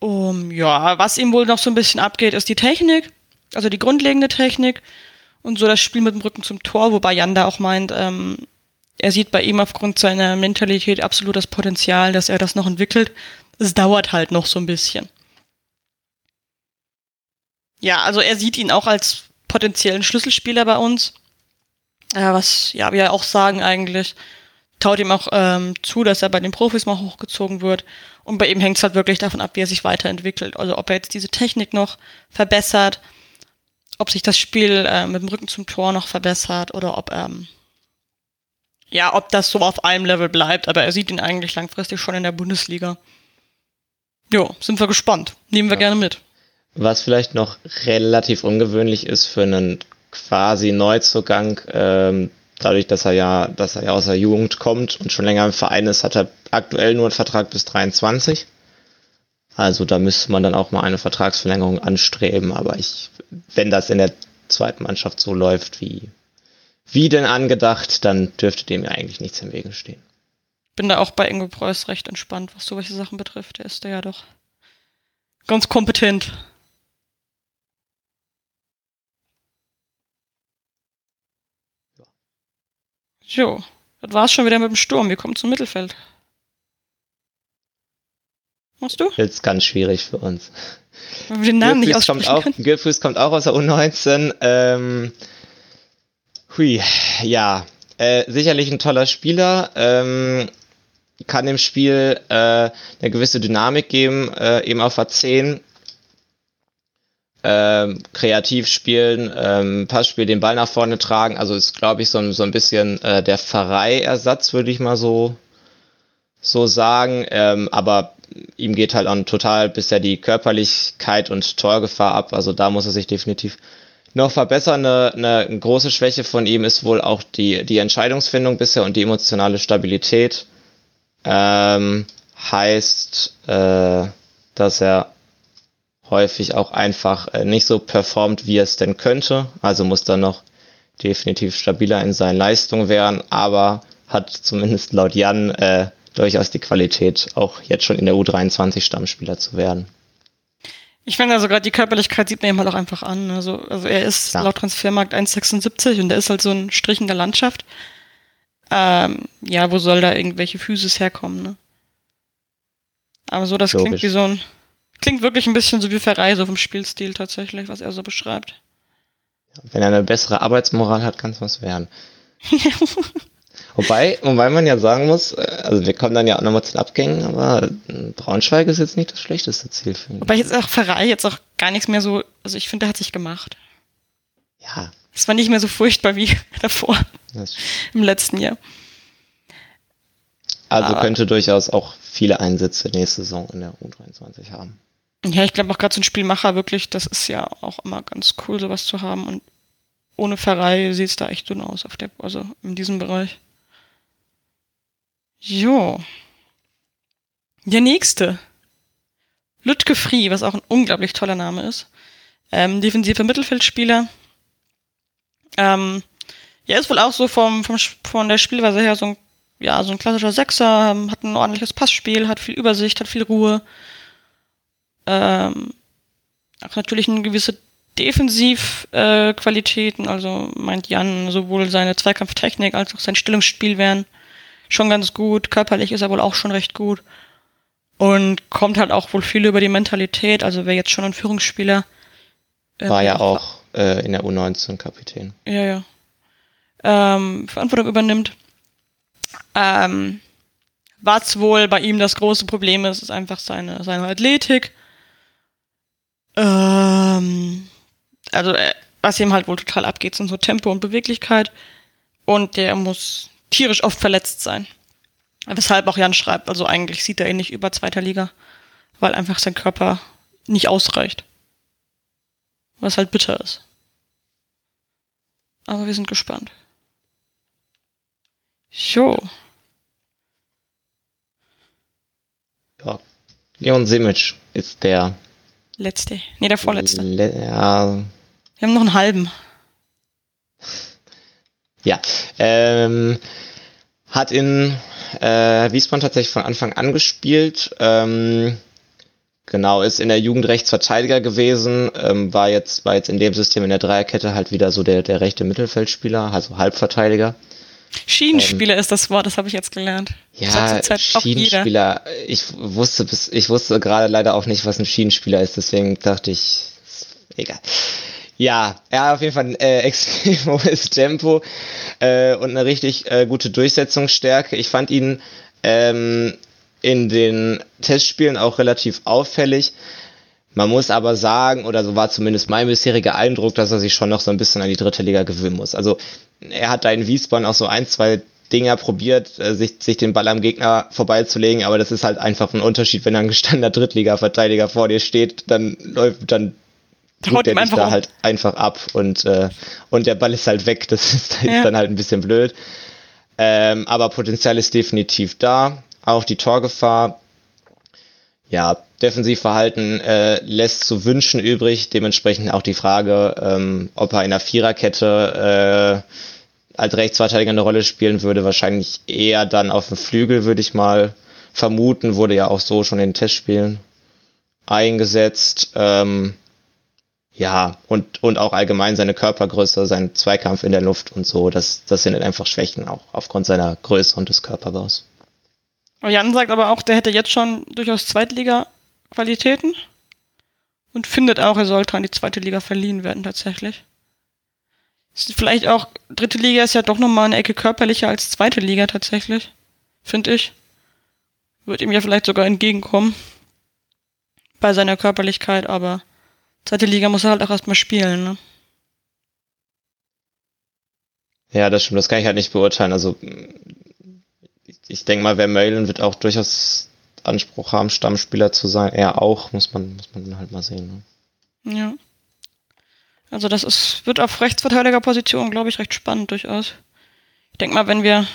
Um, ja, was ihm wohl noch so ein bisschen abgeht, ist die Technik, also die grundlegende Technik und so das Spiel mit dem Rücken zum Tor, wobei Jan da auch meint, ähm, er sieht bei ihm aufgrund seiner Mentalität absolut das Potenzial, dass er das noch entwickelt. Es dauert halt noch so ein bisschen. Ja, also er sieht ihn auch als potenziellen Schlüsselspieler bei uns. Äh, was, ja, wir auch sagen eigentlich, taut ihm auch ähm, zu, dass er bei den Profis mal hochgezogen wird. Und bei ihm hängt es halt wirklich davon ab, wie er sich weiterentwickelt. Also ob er jetzt diese Technik noch verbessert, ob sich das Spiel äh, mit dem Rücken zum Tor noch verbessert oder ob ähm, ja, ob das so auf einem Level bleibt, aber er sieht ihn eigentlich langfristig schon in der Bundesliga. Jo, sind wir gespannt. Nehmen wir ja. gerne mit. Was vielleicht noch relativ ungewöhnlich ist für einen quasi Neuzugang, ähm, dadurch, dass er ja, dass er ja aus der Jugend kommt und schon länger im Verein ist, hat er aktuell nur einen Vertrag bis 23. Also da müsste man dann auch mal eine Vertragsverlängerung anstreben, aber ich, wenn das in der zweiten Mannschaft so läuft, wie, wie denn angedacht, dann dürfte dem ja eigentlich nichts im Wege stehen. Bin da auch bei Ingo Preuß recht entspannt, was solche Sachen betrifft. Der ist da ja doch ganz kompetent. Jo, das war's schon wieder mit dem Sturm. Wir kommen zum Mittelfeld. Machst du? Jetzt ganz schwierig für uns. Wenn wir den Namen nicht aussprechen kommt auch, Gilfuß kommt auch aus der U19. Ähm, hui, ja. Äh, sicherlich ein toller Spieler. Ähm, kann dem Spiel äh, eine gewisse Dynamik geben, äh, eben auf A10 ähm, kreativ spielen, ähm, Passspiel, den Ball nach vorne tragen. Also ist, glaube ich, so ein, so ein bisschen äh, der Pfarrei-Ersatz, würde ich mal so, so sagen. Ähm, aber ihm geht halt auch total bisher die Körperlichkeit und Torgefahr ab. Also da muss er sich definitiv noch verbessern. Eine, eine große Schwäche von ihm ist wohl auch die, die Entscheidungsfindung bisher und die emotionale Stabilität. Ähm, heißt, äh, dass er häufig auch einfach äh, nicht so performt, wie es denn könnte. Also muss dann noch definitiv stabiler in seinen Leistungen werden, aber hat zumindest laut Jan äh, durchaus die Qualität, auch jetzt schon in der U23 Stammspieler zu werden. Ich finde also gerade die Körperlichkeit sieht man ihm halt auch einfach an. Also, also er ist ja. laut Transfermarkt 1,76 und der ist halt so ein Strich in der Landschaft. Ähm, ja, wo soll da irgendwelche Physis herkommen, ne? Aber so, das Logisch. klingt wie so ein Klingt wirklich ein bisschen so wie Verreise vom Spielstil tatsächlich, was er so beschreibt. Wenn er eine bessere Arbeitsmoral hat, kann es was werden. [laughs] wobei, wobei man ja sagen muss, äh, also wir kommen dann ja auch nochmal zu den Abgängen, aber Braunschweig ist jetzt nicht das schlechteste Ziel für ihn. Wobei jetzt auch Ferrari jetzt auch gar nichts mehr so, also ich finde, der hat sich gemacht. Ja. Es war nicht mehr so furchtbar wie [laughs] davor. Im letzten Jahr. Also aber könnte durchaus auch viele Einsätze nächste Saison in der U23 haben. Ja, ich glaube auch gerade so ein Spielmacher wirklich, das ist ja auch immer ganz cool, sowas zu haben. Und ohne Pfarrei sieht es da echt dünn aus, auf der, also in diesem Bereich. Jo. Der nächste. Lütke Free, was auch ein unglaublich toller Name ist. Ähm, defensiver Mittelfeldspieler. Ähm, ja, ist wohl auch so vom, vom, von der Spielweise her so ein, ja, so ein klassischer Sechser, ähm, hat ein ordentliches Passspiel, hat viel Übersicht, hat viel Ruhe. Ähm, auch natürlich eine gewisse Defensivqualitäten, äh, also meint Jan, sowohl seine Zweikampftechnik als auch sein Stellungsspiel wären schon ganz gut. Körperlich ist er wohl auch schon recht gut. Und kommt halt auch wohl viel über die Mentalität, also wäre jetzt schon ein Führungsspieler. Ähm, War ja auch äh, in der U19 Kapitän. Ja, ja. Ähm, Verantwortung übernimmt. Ähm, was wohl bei ihm das große Problem ist, ist einfach seine, seine Athletik. Ähm, also, äh, was ihm halt wohl total abgeht, sind so Tempo und Beweglichkeit. Und der muss tierisch oft verletzt sein. Weshalb auch Jan schreibt, also eigentlich sieht er ihn nicht über zweiter Liga, weil einfach sein Körper nicht ausreicht. Was halt bitter ist. Aber wir sind gespannt. Jo. Ja. Leon Simic ist der letzte. Nee, der vorletzte. Le ja. Wir haben noch einen halben. Ja. Ähm, hat in äh, Wiesbaden tatsächlich von Anfang an gespielt. Ähm, genau, ist in der Jugend Rechtsverteidiger gewesen, ähm, war jetzt war jetzt in dem System in der Dreierkette halt wieder so der der rechte Mittelfeldspieler, also Halbverteidiger. Schienenspieler ähm, ist das Wort, das habe ich jetzt gelernt. Ja, Schienenspieler. Ich wusste bis, ich wusste gerade leider auch nicht, was ein Schienenspieler ist, deswegen dachte ich, egal. Ja, er hat auf jeden Fall ein äh, [laughs] extrem hohes Tempo äh, und eine richtig äh, gute Durchsetzungsstärke. Ich fand ihn ähm, in den Testspielen auch relativ auffällig. Man muss aber sagen, oder so war zumindest mein bisheriger Eindruck, dass er sich schon noch so ein bisschen an die dritte Liga gewöhnen muss. Also er hat da in Wiesbaden auch so ein, zwei Dinger probiert, äh, sich, sich den Ball am Gegner vorbeizulegen, aber das ist halt einfach ein Unterschied, wenn ein gestandener Drittliga-Verteidiger vor dir steht, dann läuft, dann tut der dich da um. halt einfach ab und, äh, und der Ball ist halt weg. Das [laughs] ist, das ja. ist dann halt ein bisschen blöd. Ähm, aber Potenzial ist definitiv da. Auch die Torgefahr. Ja, Defensivverhalten äh, lässt zu wünschen übrig. Dementsprechend auch die Frage, ähm, ob er in der Viererkette äh, als Rechtsverteidiger eine Rolle spielen würde. Wahrscheinlich eher dann auf dem Flügel, würde ich mal vermuten. Wurde ja auch so schon in Testspielen eingesetzt. Ähm, ja, und, und auch allgemein seine Körpergröße, sein Zweikampf in der Luft und so, das, das sind halt einfach Schwächen, auch aufgrund seiner Größe und des Körperbaus. Jan sagt aber auch, der hätte jetzt schon durchaus Zweitliga-Qualitäten und findet auch, er sollte an die zweite Liga verliehen werden, tatsächlich. Ist vielleicht auch, dritte Liga ist ja doch nochmal eine Ecke körperlicher als zweite Liga tatsächlich, finde ich. Wird ihm ja vielleicht sogar entgegenkommen. Bei seiner Körperlichkeit, aber Zweite Liga muss er halt auch erstmal spielen, ne? Ja, das stimmt, das kann ich halt nicht beurteilen. Also ich denke mal, wer Mailen wird auch durchaus Anspruch haben, Stammspieler zu sein. Er auch, muss man, muss man halt mal sehen. Ne? Ja. Also das ist, wird auf Rechtsverteidigerposition, glaube ich, recht spannend durchaus. Ich denke mal, wenn wir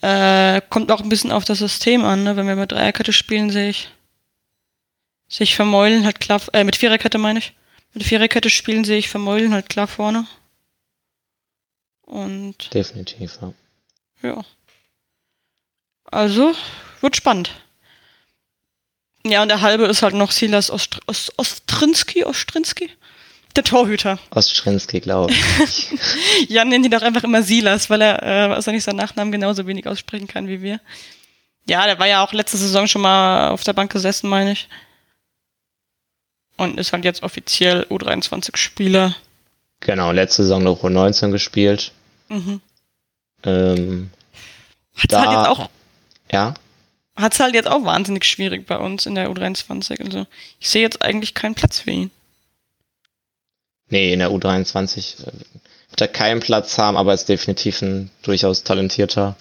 äh, kommt auch ein bisschen auf das System an, ne? Wenn wir mit Dreierkette spielen, sehe ich sich vermeulen halt klar, äh, mit Viererkette meine ich. Mit Viererkette spielen sehe ich vermeulen halt klar vorne. Und. Definitiv, ja. Ja. Also, wird spannend. Ja, und der halbe ist halt noch Silas Ost Ost Ostrinski, Ostrinski? Der Torhüter. Ostrinski, glaube ich. [laughs] Jan nennt ihn doch einfach immer Silas, weil er äh, wahrscheinlich seinen Nachnamen genauso wenig aussprechen kann wie wir. Ja, der war ja auch letzte Saison schon mal auf der Bank gesessen, meine ich. Und ist halt jetzt offiziell U23-Spieler. Genau, letzte Saison noch U19 gespielt. Mhm. Ähm, Hat's da, halt jetzt auch. Ja. Hat's halt jetzt auch wahnsinnig schwierig bei uns in der U23. Also ich sehe jetzt eigentlich keinen Platz für ihn. Nee, in der U23 äh, wird er keinen Platz haben, aber ist definitiv ein durchaus talentierter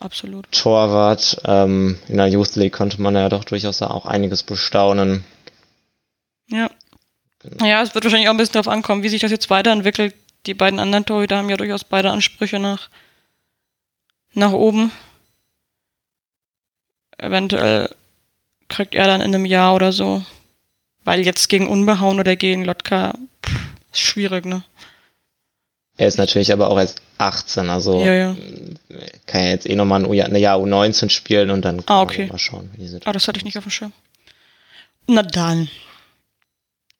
Absolut. Torwart. Ähm, in der Youth League konnte man ja doch durchaus auch einiges bestaunen. Ja. Genau. Ja, es wird wahrscheinlich auch ein bisschen darauf ankommen, wie sich das jetzt weiterentwickelt. Die beiden anderen Torhüter haben ja durchaus beide Ansprüche nach, nach oben. Eventuell kriegt er dann in einem Jahr oder so. Weil jetzt gegen Unbehauen oder gegen Lotka pff, ist schwierig, ne? Er ist natürlich aber auch erst 18, also Ja, ja. kann ja jetzt eh nochmal ein, Jahr U19 spielen und dann kann Ah, man okay. mal schauen, wie die Ah, das hatte ich nicht auf dem Schirm. Na dann.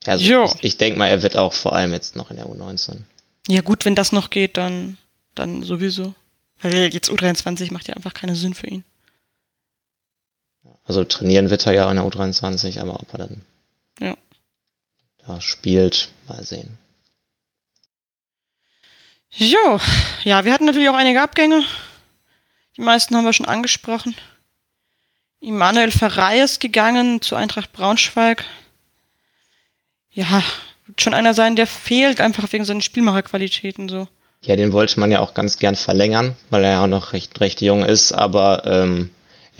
Also Jo. ich, ich denke mal, er wird auch vor allem jetzt noch in der U19. Ja gut, wenn das noch geht, dann, dann sowieso. Weil jetzt U23 macht ja einfach keinen Sinn für ihn. Also trainieren wird er ja in der U23, aber ob er dann Ja. da spielt, mal sehen. Jo, ja, wir hatten natürlich auch einige Abgänge. Die meisten haben wir schon angesprochen. Immanuel Ferrei ist gegangen zu Eintracht Braunschweig. Ja, wird schon einer sein, der fehlt, einfach wegen seinen Spielmacherqualitäten so. Ja, den wollte man ja auch ganz gern verlängern, weil er ja auch noch recht, recht jung ist, aber ähm,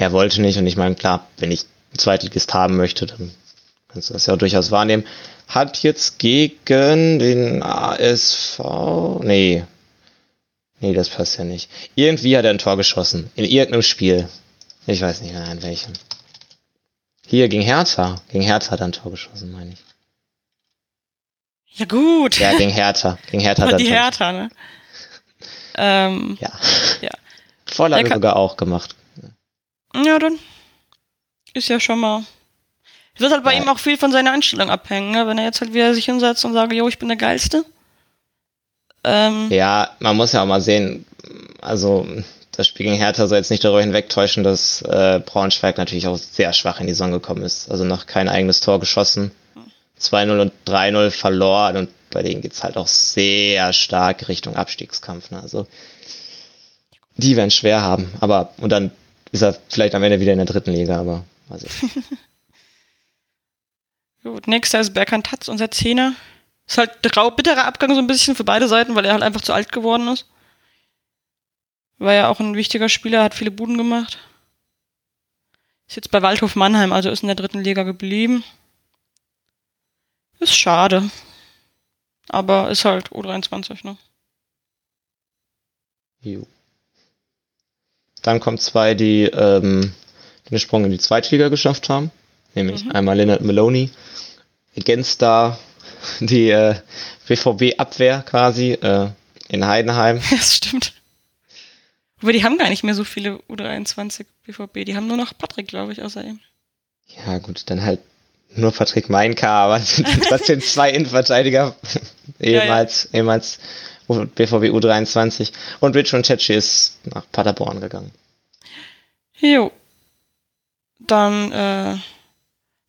er wollte nicht und ich meine, klar, wenn ich einen Zweitligist haben möchte, dann kannst du das ja auch durchaus wahrnehmen. Hat jetzt gegen den ASV, nee, nee, das passt ja nicht. Irgendwie hat er ein Tor geschossen, in irgendeinem Spiel. Ich weiß nicht mehr in welchem. Hier, gegen Hertha. Gegen Hertha hat er ein Tor geschossen, meine ich. Ja gut, Ja, gegen Hertha. Gegen Hertha hat er ein [laughs] die Tor Hertha, ne? Ähm, Ja. Ja. Vorlage sogar auch gemacht. Ja, dann ist ja schon mal. Es wird halt bei Ja. ihm auch viel von seiner Einstellung abhängen, ne? Wenn er jetzt halt wieder sich hinsetzt und sagt, jo, ich bin der Geilste. Ähm, Ja, man muss ja auch mal sehen, also das Spiel gegen Hertha soll jetzt nicht darüber hinwegtäuschen, dass äh, Braunschweig natürlich auch sehr schwach in die Saison gekommen ist. Also noch kein eigenes Tor geschossen. 2-0 und 3-0 verloren und bei denen geht's halt auch sehr stark Richtung Abstiegskampf. Ne? Also die werden schwer haben. Aber und dann ist er vielleicht am Ende wieder in der dritten Liga, aber mal [laughs] sehen. Gut, nächster ist Berkan Tatz, unser Zehner. Ist halt trau bitterer Abgang so ein bisschen für beide Seiten, weil er halt einfach zu alt geworden ist. War ja auch ein wichtiger Spieler, hat viele Buden gemacht. Ist jetzt bei Waldhof Mannheim, also ist in der dritten Liga geblieben. Ist schade. Aber ist halt U23, ne? Jo. Dann kommen zwei, die ähm, den Sprung in die Zweitliga geschafft haben. Nämlich Mhm. einmal Leonard Maloney, ergänzt da die äh, BVB-Abwehr quasi äh, in Heidenheim. [laughs] Das stimmt. Aber die haben gar nicht mehr so viele U23 BVB. Die haben nur noch Patrick, glaube ich, außer ihm. Ja gut, dann halt nur Patrick Meinka, aber [laughs] es sind zwei Innenverteidiger, ehemals, ehemals BVB U23. Und Richard Tetschi ist nach Paderborn gegangen. Jo. Dann, äh,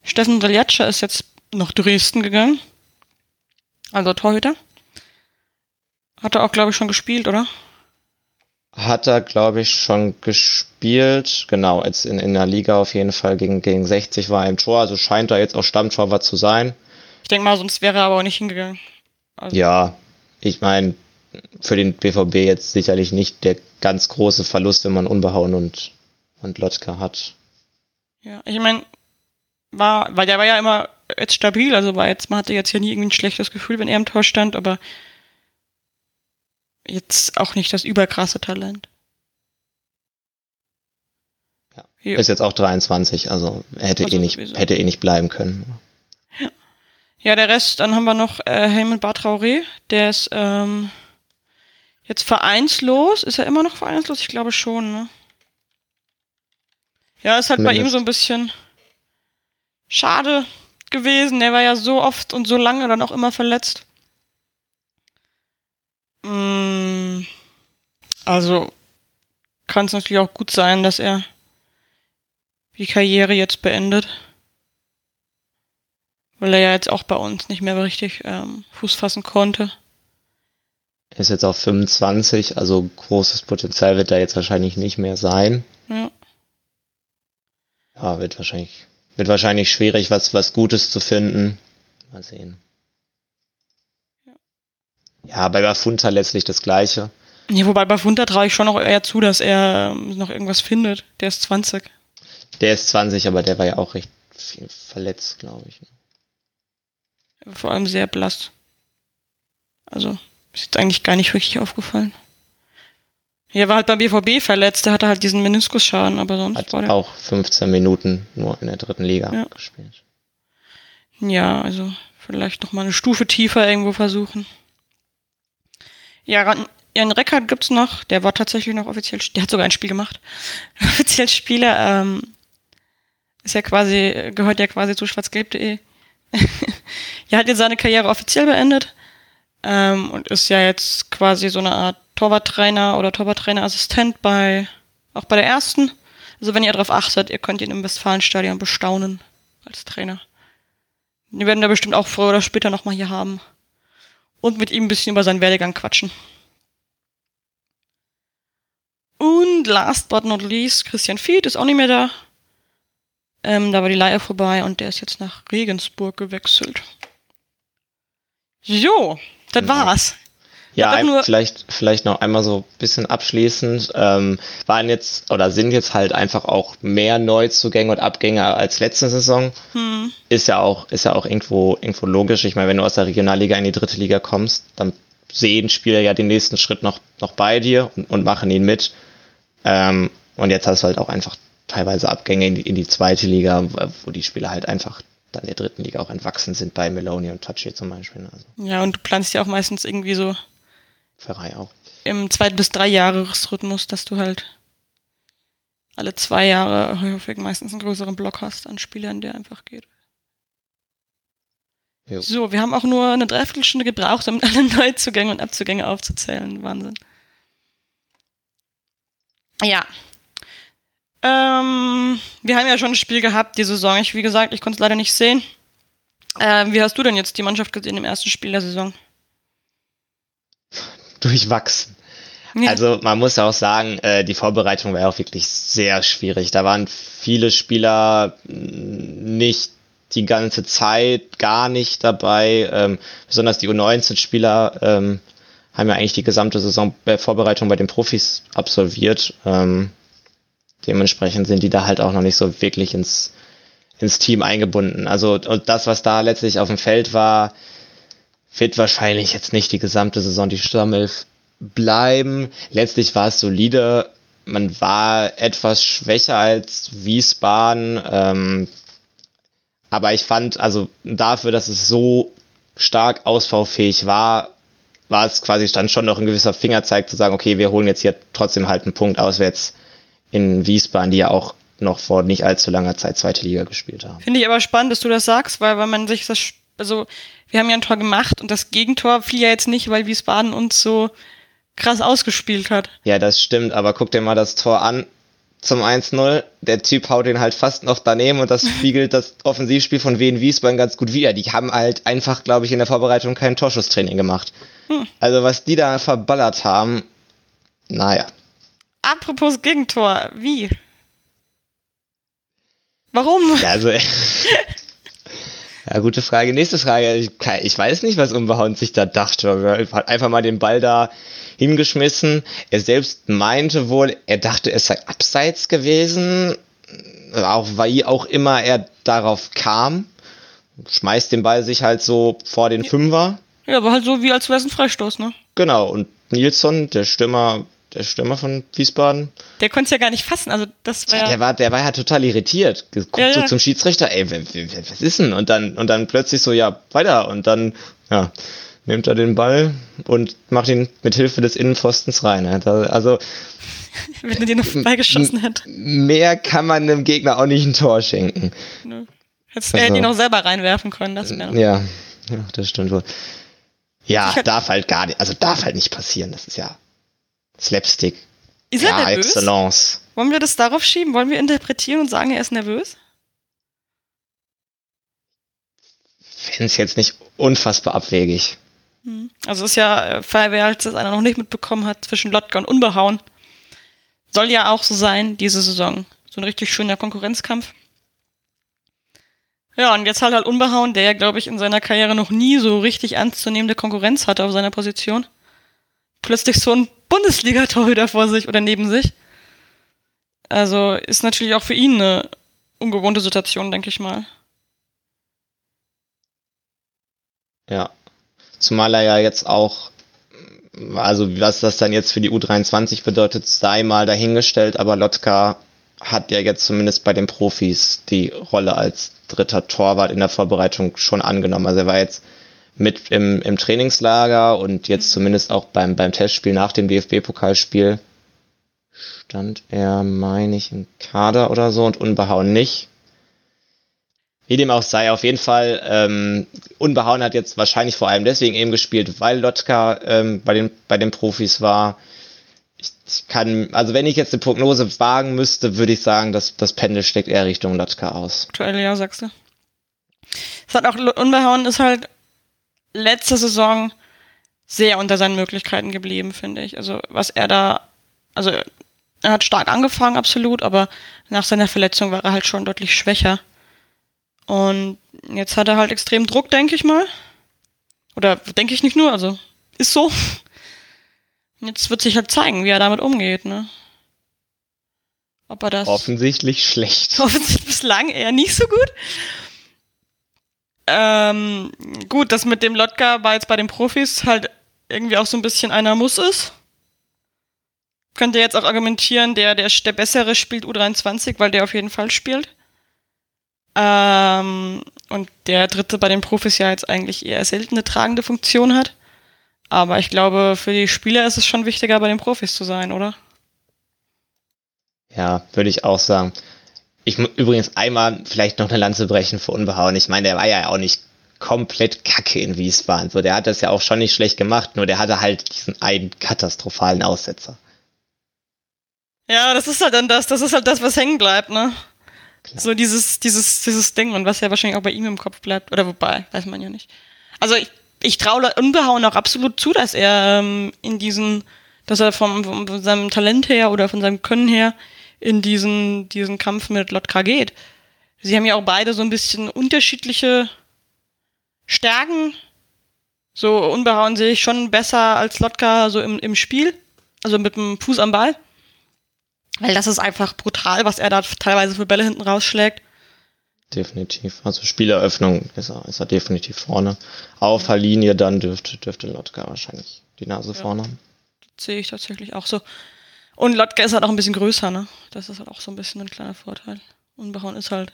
Steffen Deljatscha ist jetzt nach Dresden gegangen. Also Torhüter. Hat er auch, glaube ich, schon gespielt, oder? Hat er, glaube ich, schon gespielt. Genau, jetzt in, in der Liga auf jeden Fall gegen, gegen 60 war er im Tor. Also scheint er jetzt auch Stammtorwart zu sein. Ich denke mal, sonst wäre er aber auch nicht hingegangen. Also, Ja, ich meine, für den BVB jetzt sicherlich nicht der ganz große Verlust, wenn man Unbehauen und, und Lotka hat. ja. Ich meine, war, weil der war ja immer jetzt stabil, also war jetzt, man hatte jetzt ja nie irgendwie ein schlechtes Gefühl, wenn er im Tor stand, aber jetzt auch nicht das überkrasse Talent. Ja. Jo. Ist jetzt auch 23, also er hätte Also eh nicht, sowieso. hätte eh nicht bleiben können. Ja, der Rest, dann haben wir noch äh, Helmut Bartraoré, der ist ähm, jetzt vereinslos. Ist er immer noch vereinslos? Ich glaube schon, ne? Ja, ist halt bei ihm so ein bisschen schade gewesen. Der war ja so oft und so lange dann auch immer verletzt. Mm, also kann es natürlich auch gut sein, dass er die Karriere jetzt beendet. Weil er ja jetzt auch bei uns nicht mehr richtig ähm, Fuß fassen konnte. Er ist jetzt auf 25, also großes Potenzial wird da jetzt wahrscheinlich nicht mehr sein. Ja. Ja, wird wahrscheinlich, wird wahrscheinlich schwierig, was, was Gutes zu finden. Mal sehen. Ja, bei Bafunta letztlich das Gleiche. ja wobei bei Funter traue ich schon noch eher zu, dass er noch irgendwas findet. Der ist 20. Der ist 20, aber der war ja auch recht viel verletzt, glaube ich. Vor allem sehr blass. Also, ist jetzt eigentlich gar nicht wirklich aufgefallen. Ja, war halt beim BVB verletzt, der hatte halt diesen Meniskusschaden, aber sonst Hat war der. auch 15 Minuten nur in der dritten Liga Ja. gespielt. Ja, also vielleicht noch mal eine Stufe tiefer irgendwo versuchen. Ja, Jan Reckert gibt's noch, der war tatsächlich noch offiziell, der hat sogar ein Spiel gemacht. [laughs] offiziell Spieler, ähm, ist ja quasi, gehört ja quasi zu schwarzgelb.de. ja, [laughs] hat jetzt seine Karriere offiziell beendet ähm, und ist ja jetzt quasi so eine Art Torwarttrainer oder Torwarttrainerassistent bei, auch bei der ersten. Also wenn ihr darauf achtet, ihr könnt ihn im Westfalenstadion bestaunen als Trainer. Wir werden da bestimmt auch früher oder später nochmal hier haben. Und mit ihm ein bisschen über seinen Werdegang quatschen. Und last but not least, Christian Fied ist auch nicht mehr da. Ähm, da war die Leihe vorbei und der ist jetzt nach Regensburg gewechselt. Jo, das Genau. war's. Ja, ein- vielleicht, vielleicht noch einmal so ein bisschen abschließend. Ähm, waren jetzt oder sind jetzt halt einfach auch mehr Neuzugänge und Abgänge als letzte Saison. Hm. Ist ja auch, ist ja auch irgendwo, irgendwo logisch. Ich meine, wenn du aus der Regionalliga in die dritte Liga kommst, dann sehen Spieler ja den nächsten Schritt noch, noch bei dir und, und machen ihn mit. Ähm, und jetzt hast du halt auch einfach teilweise Abgänge in die, in die zweite Liga, wo die Spieler halt einfach dann der dritten Liga auch entwachsen sind bei Meloni und Tachi zum Beispiel. Also Ja, und du planst ja auch meistens irgendwie so Ferrei auch. im zwei bis drei Jahresrhythmus, dass du halt alle zwei Jahre häufig meistens einen größeren Block hast an Spielern, der einfach geht. Jo. So, wir haben auch nur eine Dreiviertelstunde gebraucht, um alle [laughs] Neuzugänge und Abzugänge aufzuzählen. Wahnsinn. Ja. Ähm, wir haben ja schon ein Spiel gehabt die Saison. Ich, wie gesagt, ich konnte es leider nicht sehen. Ähm, wie hast du denn jetzt die Mannschaft gesehen im ersten Spiel der Saison? Durchwachsen. Ja. Also man muss auch sagen, äh, die Vorbereitung war ja auch wirklich sehr schwierig. Da waren viele Spieler mh, nicht die ganze Zeit gar nicht dabei. Ähm, besonders die U19-Spieler ähm, haben ja eigentlich die gesamte Saison äh, Vorbereitung bei den Profis absolviert. Ähm, dementsprechend sind die da halt auch noch nicht so wirklich ins, ins Team eingebunden. Also und das, was da letztlich auf dem Feld war, wird wahrscheinlich jetzt nicht die gesamte Saison die Stammelf bleiben. Letztlich war es solide. Man war etwas schwächer als Wiesbaden. Ähm, aber ich fand, also dafür, dass es so stark ausbaufähig war, war es quasi dann schon noch ein gewisser Fingerzeig zu sagen, okay, wir holen jetzt hier trotzdem halt einen Punkt auswärts in Wiesbaden, die ja auch noch vor nicht allzu langer Zeit zweite Liga gespielt haben. Finde ich aber spannend, dass du das sagst, weil wenn man sich das, also wir haben ja ein Tor gemacht und das Gegentor fiel ja jetzt nicht, weil Wiesbaden uns so krass ausgespielt hat. Ja, das stimmt, aber guck dir mal das Tor an zum 1-0. Der Typ haut den halt fast noch daneben und das [laughs] spiegelt das Offensivspiel von Wien Wiesbaden ganz gut wider. Die haben halt einfach, glaube ich, in der Vorbereitung kein Torschusstraining gemacht. Hm. Also was die da verballert haben, naja. Apropos Gegentor, wie? Warum? Ja, also, [laughs] ja, gute Frage. Nächste Frage. Ich, weiß nicht, was Unbehauen sich da dachte. Er hat einfach mal den Ball da hingeschmissen. Er selbst meinte wohl, er dachte, es sei abseits gewesen. Auch wie auch immer er darauf kam. Schmeißt den Ball sich halt so vor den Fünfer. Ja, aber halt so wie als wäre es ein Freistoß, ne? Genau. Und Nilsson, der Stürmer, der Stürmer von Wiesbaden, Der konnte es ja gar nicht fassen, also das war Der ja, war, der war ja total irritiert. Guckt Ja, so ja. zum Schiedsrichter, ey, was ist denn? Und dann, und dann plötzlich so, ja, weiter. Und dann, ja, nimmt er den Ball und macht ihn mit Hilfe des Innenpfostens rein. Also, [laughs] wenn er den noch vorbeigeschossen hätte. mehr kann man einem Gegner auch nicht ein Tor schenken. Ne. Hättest- Er hätte Also- ihn auch selber reinwerfen können, das wäre. Ja, ja, das stimmt wohl. Ja, darf halt gar nicht, also darf halt nicht passieren. Das ist ja Slapstick. Ist er ja, nervös? Excellence. Wollen wir das darauf schieben? Wollen wir interpretieren und sagen, er ist nervös? Finde es jetzt nicht unfassbar abwegig. Hm. Also ist ja, äh, wer das einer noch nicht mitbekommen hat, zwischen Lotka und Unbehauen. Soll ja auch so sein, diese Saison. So ein richtig schöner Konkurrenzkampf. Ja, und jetzt halt halt Unbehauen, der ja, glaube ich, in seiner Karriere noch nie so richtig ernstzunehmende Konkurrenz hatte auf seiner Position. Plötzlich so ein Bundesliga-Torhüter vor sich oder neben sich. Also ist natürlich auch für ihn eine ungewohnte Situation, denke ich mal. Ja. Zumal er ja jetzt auch also was das dann jetzt für die U23 bedeutet, sei mal dahingestellt, aber Lotka hat ja jetzt zumindest bei den Profis die Rolle als dritter Torwart in der Vorbereitung schon angenommen. Also er war jetzt mit im, im Trainingslager und jetzt zumindest auch beim, beim Testspiel nach dem DFB-Pokalspiel stand er, meine ich, im Kader oder so und unbehauen nicht. Wie dem auch sei, auf jeden Fall, ähm, Unbehauen hat jetzt wahrscheinlich vor allem deswegen eben gespielt, weil Lotka ähm, bei, den, bei den Profis war. Ich, ich kann, also wenn ich jetzt eine Prognose wagen müsste, würde ich sagen, dass das Pendel steckt eher Richtung Lotka aus. Aktuell ja, sagst du. Es hat auch Unbehauen ist halt letzte Saison sehr unter seinen Möglichkeiten geblieben, finde ich. Also was er da, also er hat stark angefangen, absolut, aber nach seiner Verletzung war er halt schon deutlich schwächer. Und jetzt hat er halt extrem Druck, denke ich mal. Oder denke ich nicht nur, also ist so. Jetzt wird sich halt zeigen, wie er damit umgeht, ne? Ob er das. Offensichtlich schlecht. [laughs] Offensichtlich bislang eher nicht so gut. Ähm, gut, das mit dem Lotka war jetzt bei den Profis halt irgendwie auch so ein bisschen einer Muss ist. Könnte jetzt auch argumentieren, der, der, der Bessere spielt U23, weil der auf jeden Fall spielt. Ähm, und der dritte bei den Profis ja jetzt eigentlich eher seltene tragende Funktion hat. Aber ich glaube, für die Spieler ist es schon wichtiger, bei den Profis zu sein, oder? Ja, würde ich auch sagen. Ich muss übrigens einmal vielleicht noch eine Lanze brechen für Unbehauen. Ich meine, der war ja auch nicht komplett kacke in Wiesbaden. So, der hat das ja auch schon nicht schlecht gemacht, nur der hatte halt diesen einen katastrophalen Aussetzer. Ja, das ist halt dann das, das ist halt das, was hängen bleibt, ne? Klar. So dieses, dieses, dieses Ding und was ja wahrscheinlich auch bei ihm im Kopf bleibt. Oder wobei, weiß man ja nicht. Also ich, ich traue Unbehauen auch absolut zu, dass er ähm, in diesen, dass er vom, von seinem Talent her oder von seinem Können her in diesen, diesen Kampf mit Lotka geht. Sie haben ja auch beide so ein bisschen unterschiedliche Stärken. So Unbehauen sehe ich schon besser als Lotka so im, im Spiel. Also mit dem Fuß am Ball. Weil das ist einfach brutal, was er da teilweise für Bälle hinten rausschlägt. Definitiv. Also Spieleröffnung ist er, ist er definitiv vorne. Auf der Linie dann dürfte, dürfte Lotka wahrscheinlich die Nase ja. vorne haben. Das sehe ich tatsächlich auch so. Und Lotka ist halt auch ein bisschen größer, ne? Das ist halt auch so ein bisschen ein kleiner Vorteil. Unbehauen ist halt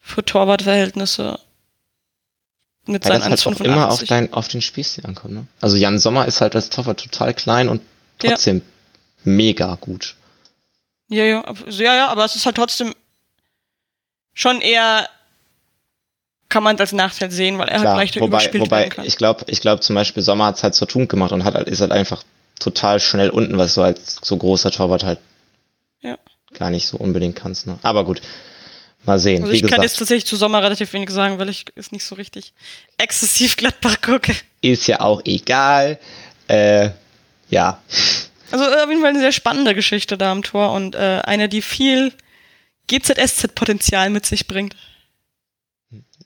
für Torwartverhältnisse mit seinen Weil das halt auch immer auf, dein, auf den Spielstil ankommt, ne? Also Jan Sommer ist halt als Torwart total klein und trotzdem ja mega gut. Ja, ja, ja, ja, aber es ist halt trotzdem schon eher kann man als Nachteil sehen, weil er halt Klar, halt leichter wobei, überspielt wobei, kann. Ich glaube, ich glaube zum Beispiel Sommer hat es halt so tun gemacht und hat halt, ist halt einfach total schnell unten, was du als so großer Torwart halt ja. gar nicht so unbedingt kannst. Ne? Aber gut, mal sehen. Also ich gesagt, kann jetzt tatsächlich zu Sommer relativ wenig sagen, weil ich es nicht so richtig exzessiv [laughs] Gladbach gucke. Ist ja auch egal. Äh, ja. Also auf jeden Fall eine sehr spannende Geschichte da am Tor und äh, eine, die viel GZSZ-Potenzial mit sich bringt.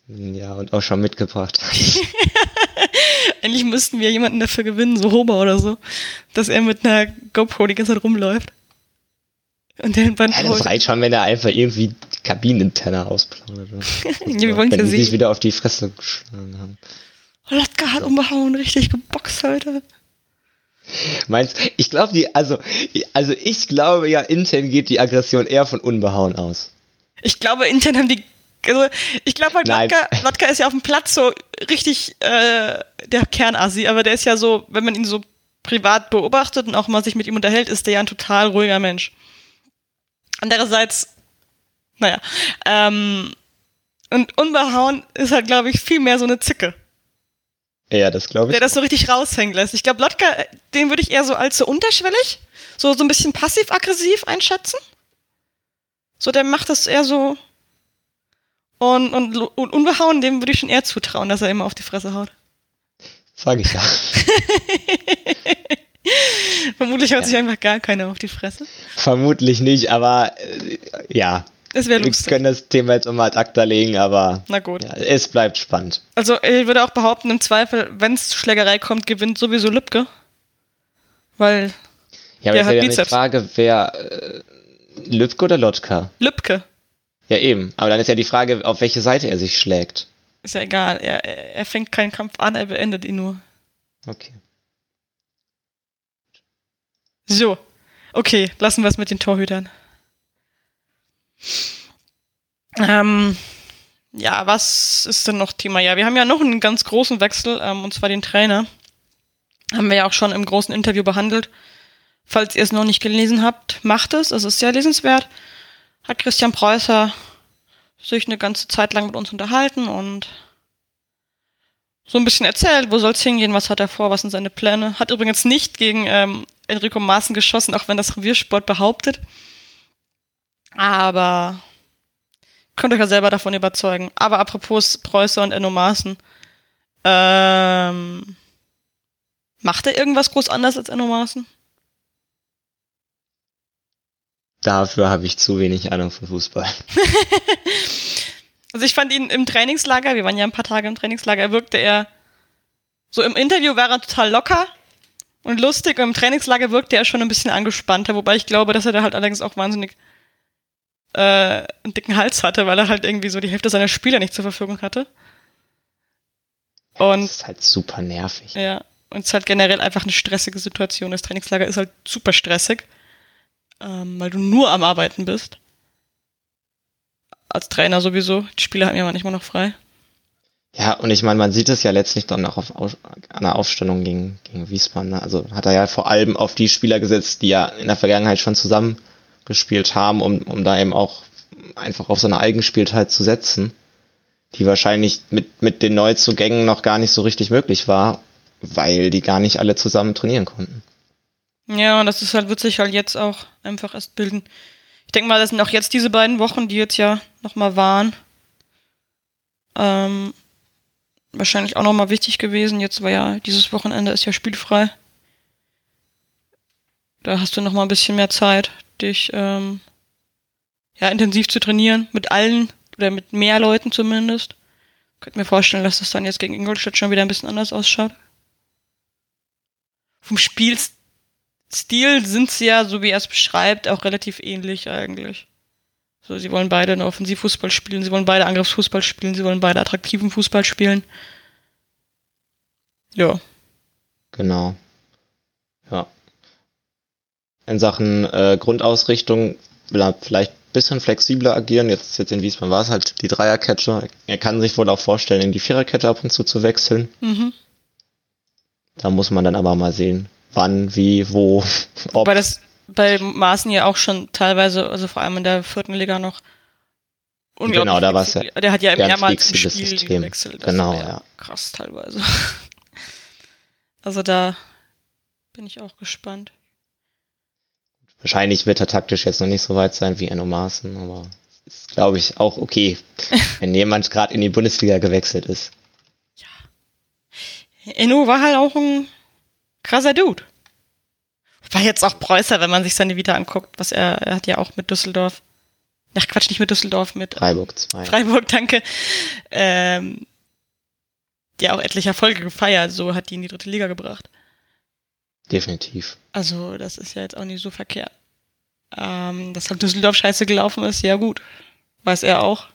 Ja, und auch schon mitgebracht. [laughs] Eigentlich müssten wir jemanden dafür gewinnen, so Hober oder so, dass er mit einer GoPro die ganze Zeit rumläuft. Und den Band ja, das reicht schon, wenn er einfach irgendwie die Kabinentenner ausplaudert. [laughs] ja, wir wollen ja sie sich wieder auf die Fresse geschlagen haben. Oh, Lotka hat umbehauen, richtig geboxt heute. Meinst ich glaube die, also, also ich glaube ja, intern geht die Aggression eher von Unbehauen aus. Ich glaube, intern haben die, also ich glaube halt, ist ja auf dem Platz so richtig äh, der Kernassi, aber der ist ja so, wenn man ihn so privat beobachtet und auch mal sich mit ihm unterhält, ist der ja ein total ruhiger Mensch. Andererseits, naja, ähm, und Unbehauen ist halt, glaube ich, viel mehr so eine Zicke. Ja, das glaube ich. Der das so richtig raushängen lässt. Ich glaube, Lotka, den würde ich eher so als so unterschwellig, so, so ein bisschen passiv-aggressiv einschätzen. So, der macht das eher so. Und, und, und unbehauen, dem würde ich schon eher zutrauen, dass er immer auf die Fresse haut. Sag ich ja. [laughs] Vermutlich haut ja. sich einfach gar keiner auf die Fresse. Vermutlich nicht, aber äh, ja, das wäre lustig. Wir können das Thema jetzt immer ad acta legen, aber Na gut. Ja, es bleibt spannend. Also ich würde auch behaupten, im Zweifel, wenn es zu Schlägerei kommt, gewinnt sowieso Lübke. Weil ja, aber der hat ja Bizeps. die Frage, wer äh, Lübke oder Lotka? Lübke. Ja, eben. Aber dann ist ja die Frage, auf welche Seite er sich schlägt. Ist ja egal. Er, er fängt keinen Kampf an, er beendet ihn nur. Okay. So. Okay, lassen wir es mit den Torhütern. Ähm, ja, was ist denn noch Thema? Ja, wir haben ja noch einen ganz großen Wechsel, ähm, und zwar den Trainer. Haben wir ja auch schon im großen Interview behandelt. Falls ihr es noch nicht gelesen habt, macht es. Es ist sehr lesenswert. Hat Christian Preußer sich eine ganze Zeit lang mit uns unterhalten und so ein bisschen erzählt, wo soll es hingehen, was hat er vor, was sind seine Pläne. Hat übrigens nicht gegen ähm, Enrico Maaßen geschossen, auch wenn das Reviersport behauptet. Aber könnt euch ja selber davon überzeugen. Aber apropos Preußer und Enno Maaßen. Ähm, macht er irgendwas groß anders als Enno Maaßen? Dafür habe ich zu wenig Ahnung von Fußball. [laughs] also ich fand ihn im Trainingslager, wir waren ja ein paar Tage im Trainingslager, wirkte er so im Interview war er total locker und lustig. Und Im Trainingslager wirkte er schon ein bisschen angespannter, wobei ich glaube, dass er da halt allerdings auch wahnsinnig äh, einen dicken Hals hatte, weil er halt irgendwie so die Hälfte seiner Spieler nicht zur Verfügung hatte. Und das ist halt super nervig. Ja, und es ist halt generell einfach eine stressige Situation. Das Trainingslager ist halt super stressig, ähm, weil du nur am Arbeiten bist. Als Trainer sowieso. Die Spieler haben ja manchmal noch frei. Ja, und ich meine, man sieht es ja letztlich dann auch auf, auf, an der Aufstellung gegen, gegen Wiesbaden. Ne? Also hat er ja vor allem auf die Spieler gesetzt, die ja in der Vergangenheit schon zusammengespielt haben, um, um da eben auch einfach auf seine Eigenspieltheit zu setzen, die wahrscheinlich mit, mit den Neuzugängen noch gar nicht so richtig möglich war, weil die gar nicht alle zusammen trainieren konnten. Ja, und das ist halt, wird sich halt jetzt auch einfach erst bilden. Ich denke mal, das sind auch jetzt diese beiden Wochen, die jetzt ja nochmal waren. Ähm, wahrscheinlich auch nochmal wichtig gewesen. Jetzt war ja, dieses Wochenende ist ja spielfrei. Da hast du nochmal ein bisschen mehr Zeit, dich ähm, ja, intensiv zu trainieren, mit allen oder mit mehr Leuten zumindest. Könnte mir vorstellen, dass das dann jetzt gegen Ingolstadt schon wieder ein bisschen anders ausschaut. Vom Spielstil sind sie ja, so wie er es beschreibt, auch relativ ähnlich eigentlich. So, sie wollen beide einen Offensivfußball spielen, sie wollen beide Angriffsfußball spielen, sie wollen beide attraktiven Fußball spielen. Ja. Genau. Ja. In Sachen äh, Grundausrichtung will er vielleicht ein bisschen flexibler agieren. Jetzt, jetzt in Wiesbaden war es halt die Dreierkette. Er kann sich wohl auch vorstellen, in die Viererkette ab und zu zu wechseln. Mhm. Da muss man dann aber mal sehen, wann, wie, wo, ob. Weil das bei Maaßen ja auch schon teilweise, also vor allem in der vierten Liga noch. Genau, da war es ja. Der hat ja mehrmals im Spiel System. gewechselt. Genau, ja, ja. Krass teilweise. [laughs] Also da bin ich auch gespannt. Wahrscheinlich wird er taktisch jetzt noch nicht so weit sein wie Enno Maaßen, aber ist, glaube ich, auch okay, [laughs] wenn jemand gerade in die Bundesliga gewechselt ist. Ja. Enno war halt auch ein krasser Dude. War jetzt auch Preußer, wenn man sich seine Vita anguckt, was er, er hat ja auch mit Düsseldorf. Ach Quatsch, nicht mit Düsseldorf, mit Freiburg 2. Freiburg, danke. Ähm, ja auch etliche Erfolge gefeiert, so hat die in die dritte Liga gebracht. Definitiv. Also, das ist ja jetzt auch nicht so verkehrt. Ähm, dass halt Düsseldorf scheiße gelaufen ist, ja gut. Weiß er auch.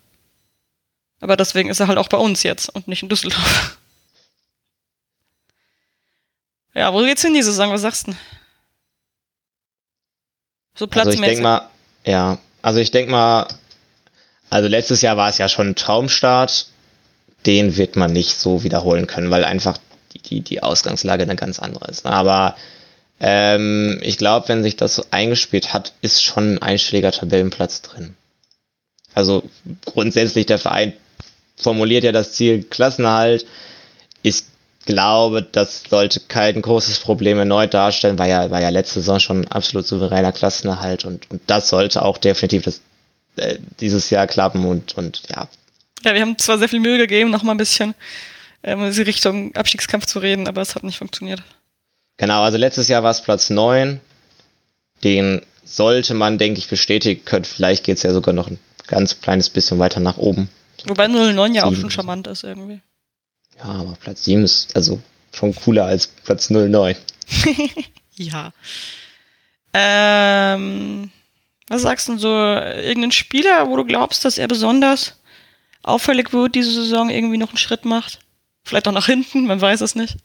Aber deswegen ist er halt auch bei uns jetzt und nicht in Düsseldorf. Ja, wo geht's hin die Saison? Was sagst du? So platzmäßig. Also ich denke mal, ja, also ich denke mal, also letztes Jahr war es ja schon ein Traumstart. Den wird man nicht so wiederholen können, weil einfach die, die, die Ausgangslage eine ganz andere ist. Aber ähm, ich glaube, wenn sich das so eingespielt hat, ist schon ein einstelliger Tabellenplatz drin. Also grundsätzlich der Verein formuliert ja das Ziel Klassenerhalt. Ich glaube, das sollte kein großes Problem erneut darstellen, war ja, war ja letzte Saison schon ein absolut souveräner Klassenerhalt und, und das sollte auch definitiv das, äh, dieses Jahr klappen und, und ja. Ja, wir haben zwar sehr viel Mühe gegeben, noch mal ein bisschen ähm, in die Richtung Abstiegskampf zu reden, aber es hat nicht funktioniert. Genau, also letztes Jahr war es Platz 9. Den sollte man, denke ich, bestätigen können. Vielleicht geht es ja sogar noch ein ganz kleines bisschen weiter nach oben. Wobei 09 ja auch schon charmant ist irgendwie. Ja, aber Platz 7 ist also schon cooler als Platz 09. [laughs] ja. Ähm, was sagst du so? Irgendein Spieler, wo du glaubst, dass er besonders auffällig wird, diese Saison irgendwie noch einen Schritt macht? Vielleicht auch nach hinten, man weiß es nicht.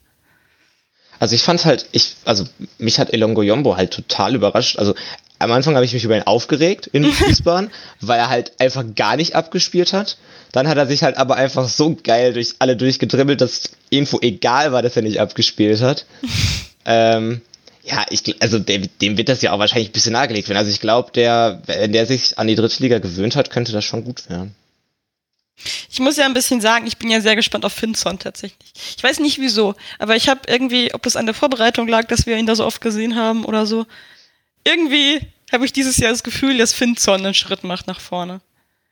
Also ich fand halt, ich, also mich hat Elongo Yombo halt total überrascht. Also am Anfang habe ich mich über ihn aufgeregt in [laughs] Wiesbaden, weil er halt einfach gar nicht abgespielt hat. Dann hat er sich halt aber einfach so geil durch alle durchgedribbelt, dass irgendwo egal war, dass er nicht abgespielt hat. [laughs] ähm, ja, ich, also dem, dem wird das ja auch wahrscheinlich ein bisschen nahegelegt werden. Also ich glaube, der, wenn der sich an die dritte Liga gewöhnt hat, könnte das schon gut werden. Ich muss ja ein bisschen sagen, ich bin ja sehr gespannt auf Finson tatsächlich. Ich weiß nicht wieso, aber ich habe irgendwie, ob das an der Vorbereitung lag, dass wir ihn da so oft gesehen haben oder so. Irgendwie habe ich dieses Jahr das Gefühl, dass Finson einen Schritt macht nach vorne.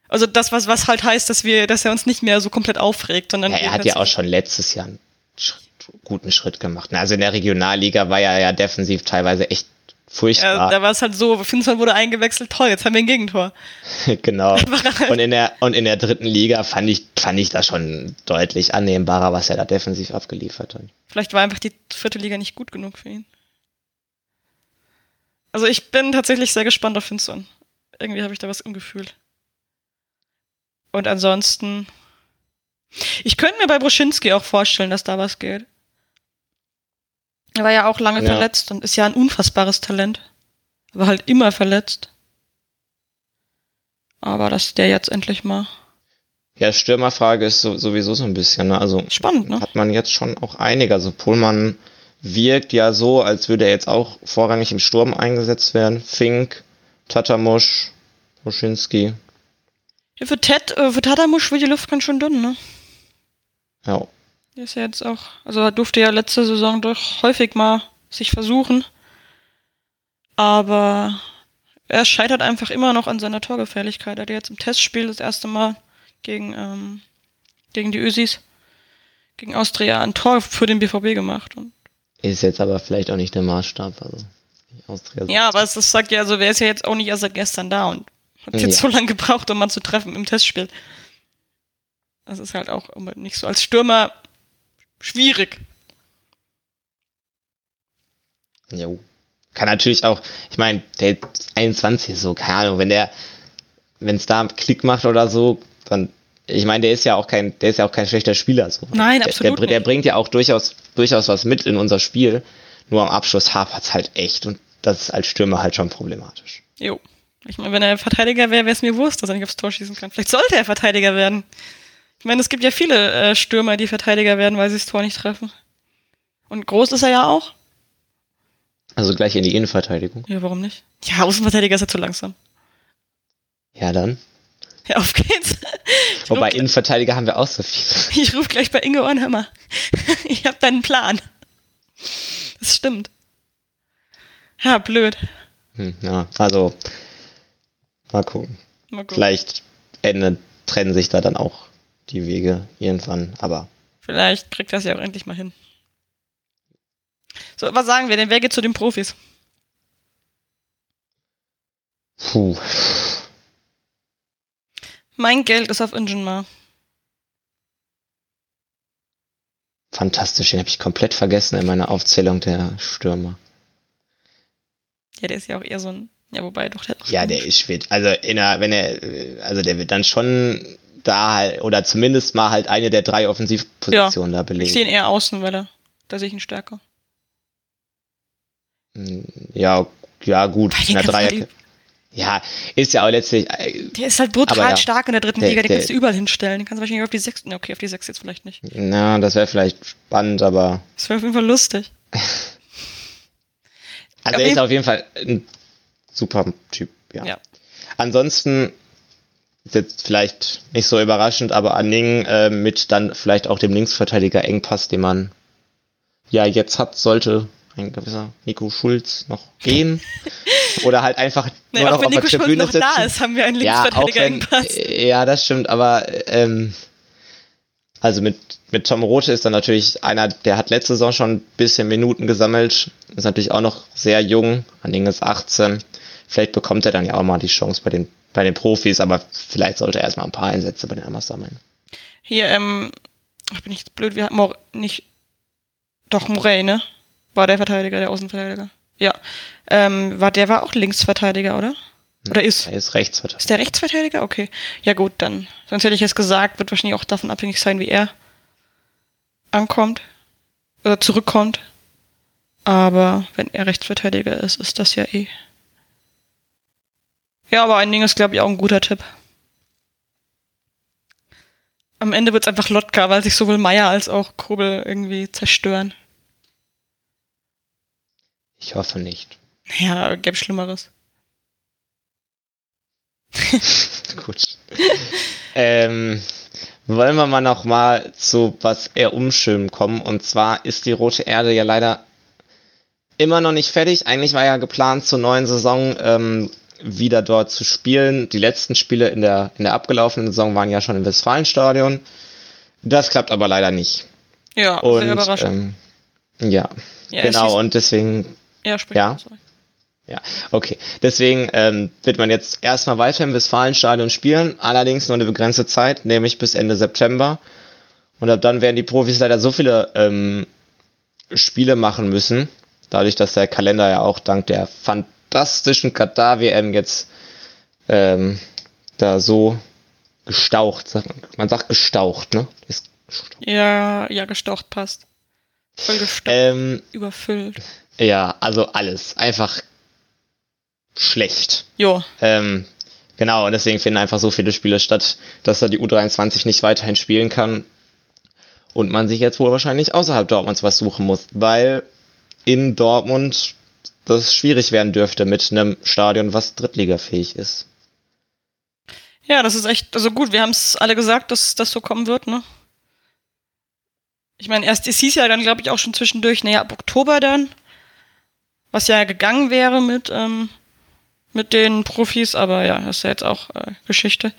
Also das, was, was halt heißt, dass wir, dass er uns nicht mehr so komplett aufregt, sondern. Ja, er hat ja auch schon letztes Jahr einen Schritt, guten Schritt gemacht. Also in der Regionalliga war er ja defensiv teilweise echt furchtbar. Ja, da war es halt so, Finson wurde eingewechselt, toll, jetzt haben wir ein Gegentor. [laughs] genau. [laughs] Und in der, und in der dritten Liga fand ich, fand ich das schon deutlich annehmbarer, was er da defensiv abgeliefert hat. Vielleicht war einfach die vierte Liga nicht gut genug für ihn. Also ich bin tatsächlich sehr gespannt auf Finson. Irgendwie habe ich da was im Gefühl. Und ansonsten. Ich könnte mir bei Bruschinski auch vorstellen, dass da was geht. Er war ja auch lange ja. verletzt und ist ja ein unfassbares Talent. War halt immer verletzt. Aber dass der jetzt endlich mal. Ja, Stürmerfrage ist so, sowieso so ein bisschen, ne? Also spannend, ne? Hat man jetzt schon auch einige. Also Pohlmann wirkt ja so, als würde er jetzt auch vorrangig im Sturm eingesetzt werden. Fink, Tatamusch, Bruschinski. Ja, für Ted, äh, für Tatamusch wird die Luft ganz schön dünn, ne? Ja. Der ist ja jetzt auch, also er durfte ja letzte Saison doch häufig mal sich versuchen. Aber er scheitert einfach immer noch an seiner Torgefährlichkeit. Er hat jetzt im Testspiel das erste Mal gegen, ähm, gegen die Ösis, gegen Austria ein Tor für den BVB gemacht. Und ist jetzt aber vielleicht auch nicht der Maßstab. Also Austria ja, aber es sagt ja, also wer ist ja jetzt auch nicht erst seit gestern da und hat jetzt ja. so lange gebraucht, um mal zu treffen im Testspiel. Das ist halt auch nicht so als Stürmer schwierig. Jo. Kann natürlich auch, ich meine, der 21 ist so, keine Ahnung, wenn der, wenn es da Klick macht oder so, dann, ich meine, der ist ja auch kein, der ist ja auch kein schlechter Spieler. So. Nein, absolut. Der, der, der bringt ja auch durchaus, durchaus was mit in unser Spiel. Nur am Abschluss hapert es halt echt und das ist als Stürmer halt schon problematisch. Jo. Ich meine, wenn er Verteidiger wäre, wäre es mir wurscht, dass er nicht aufs Tor schießen kann. Vielleicht sollte er Verteidiger werden. Ich meine, es gibt ja viele äh, Stürmer, die Verteidiger werden, weil sie das Tor nicht treffen. Und groß ist er ja auch. Also gleich in die Innenverteidigung. Ja, warum nicht? Ja, Außenverteidiger ist ja zu langsam. Ja, dann. [laughs] Ja, auf geht's. Ich Wobei Innenverteidiger haben wir auch so viele. [laughs] Ich rufe gleich bei Inge mal. [laughs] Ich hab deinen Plan. Das stimmt. Ja, blöd. Hm, ja, also Mal gucken. Mal gucken. Vielleicht Ende trennen sich da dann auch die Wege irgendwann, aber. Vielleicht kriegt das ja auch endlich mal hin. So, was sagen wir denn? Wer geht zu den Profis? Puh. Mein Geld ist auf Ingenmar. Fantastisch, den habe ich komplett vergessen in meiner Aufzählung der Stürmer. Ja, der ist ja auch eher so ein ja, wobei doch der. Ja, der ist fit. Also in der, wenn er, also der wird dann schon da halt, oder zumindest mal halt eine der drei Offensivpositionen ja, da belegen. Ich sehe ihn eher außen, weil er, da sehe ich ihn stärker. Hm, ja, ja, gut. In der Dreier, ja, ist ja auch letztlich. Äh, der ist halt brutal ja, stark in der dritten der, Liga, den der, kannst du überall hinstellen. Den kannst du wahrscheinlich auf die sechs. Okay, auf die sechs jetzt vielleicht nicht. Na, das wäre vielleicht spannend, aber. Das wäre auf jeden Fall lustig. [laughs] also er ist auf jeden Fall ein super Typ, ja. ja. Ansonsten ist jetzt vielleicht nicht so überraschend, aber Anning äh, mit dann vielleicht auch dem Linksverteidiger Engpass, den man ja jetzt hat, sollte ein gewisser Nico Schulz noch gehen. [laughs] Oder halt einfach nee, nur noch auf Nico der Tribüne Schulz noch sitzen. da ist, haben wir einen Linksverteidiger ja, Engpass. Ja, das stimmt, aber ähm, also mit, mit Tom Rote ist dann natürlich einer, der hat letzte Saison schon ein bisschen Minuten gesammelt, ist natürlich auch noch sehr jung, Anning ist 18 vielleicht bekommt er dann ja auch mal die Chance bei den, bei den Profis, aber vielleicht sollte er erstmal ein paar Einsätze bei den Amas sammeln. Hier, ähm, ich bin nicht blöd, wir hatten nicht, doch Morey, ne? War der Verteidiger, der Außenverteidiger. Ja. Ähm, war, der war auch Linksverteidiger, oder? Oder ist? Er ist Rechtsverteidiger. Ist der Rechtsverteidiger? Okay. Ja gut, dann. Sonst hätte ich es gesagt, wird wahrscheinlich auch davon abhängig sein, wie er ankommt. Oder zurückkommt. Aber wenn er Rechtsverteidiger ist, ist das ja eh. Ja, aber ein Ding ist, glaube ich, auch ein guter Tipp. Am Ende wird es einfach Lotka, weil sich sowohl Meier als auch Kobel irgendwie zerstören. Ich hoffe nicht. Ja, gäbe Schlimmeres. [laughs] Gut. ähm, wollen wir mal noch mal zu was eher Umschirmen kommen. Und zwar ist die Rote Erde ja leider immer noch nicht fertig. Eigentlich war ja geplant zur neuen Saison ähm, wieder dort zu spielen. Die letzten Spiele in der, in der abgelaufenen Saison waren ja schon im Westfalenstadion. Das klappt aber leider nicht. Ja, Und, sehr überraschend. Ähm, ja, Ja, genau. Und deswegen ja, sprich ja. sorry. Ja, okay. Deswegen ähm, wird man jetzt erstmal weiter im Westfalenstadion spielen, allerdings nur eine begrenzte Zeit, nämlich bis Ende September. Und ab dann werden die Profis leider so viele ähm, Spiele machen müssen, dadurch, dass der Kalender ja auch dank der fantastischen Katar-WM jetzt ähm, da so gestaucht, sagt man, man sagt gestaucht, ne? Gestaucht. Ja, ja, gestaucht passt. Voll gestaucht, Ähm, überfüllt. Ja, also alles. Einfach schlecht. Jo, Ähm, genau, und deswegen finden einfach so viele Spiele statt, dass da die U23 nicht weiterhin spielen kann. Und man sich jetzt wohl wahrscheinlich außerhalb Dortmunds was suchen muss, weil in Dortmund das schwierig werden dürfte mit einem Stadion, was drittligafähig ist. Ja, das ist echt, also gut, wir haben es alle gesagt, dass das so kommen wird, ne? Ich meine, erst, es hieß ja dann, glaube ich, auch schon zwischendurch, naja, ab Oktober dann, was ja gegangen wäre mit, ähm, mit den Profis, aber ja, das ist ja jetzt auch äh, Geschichte.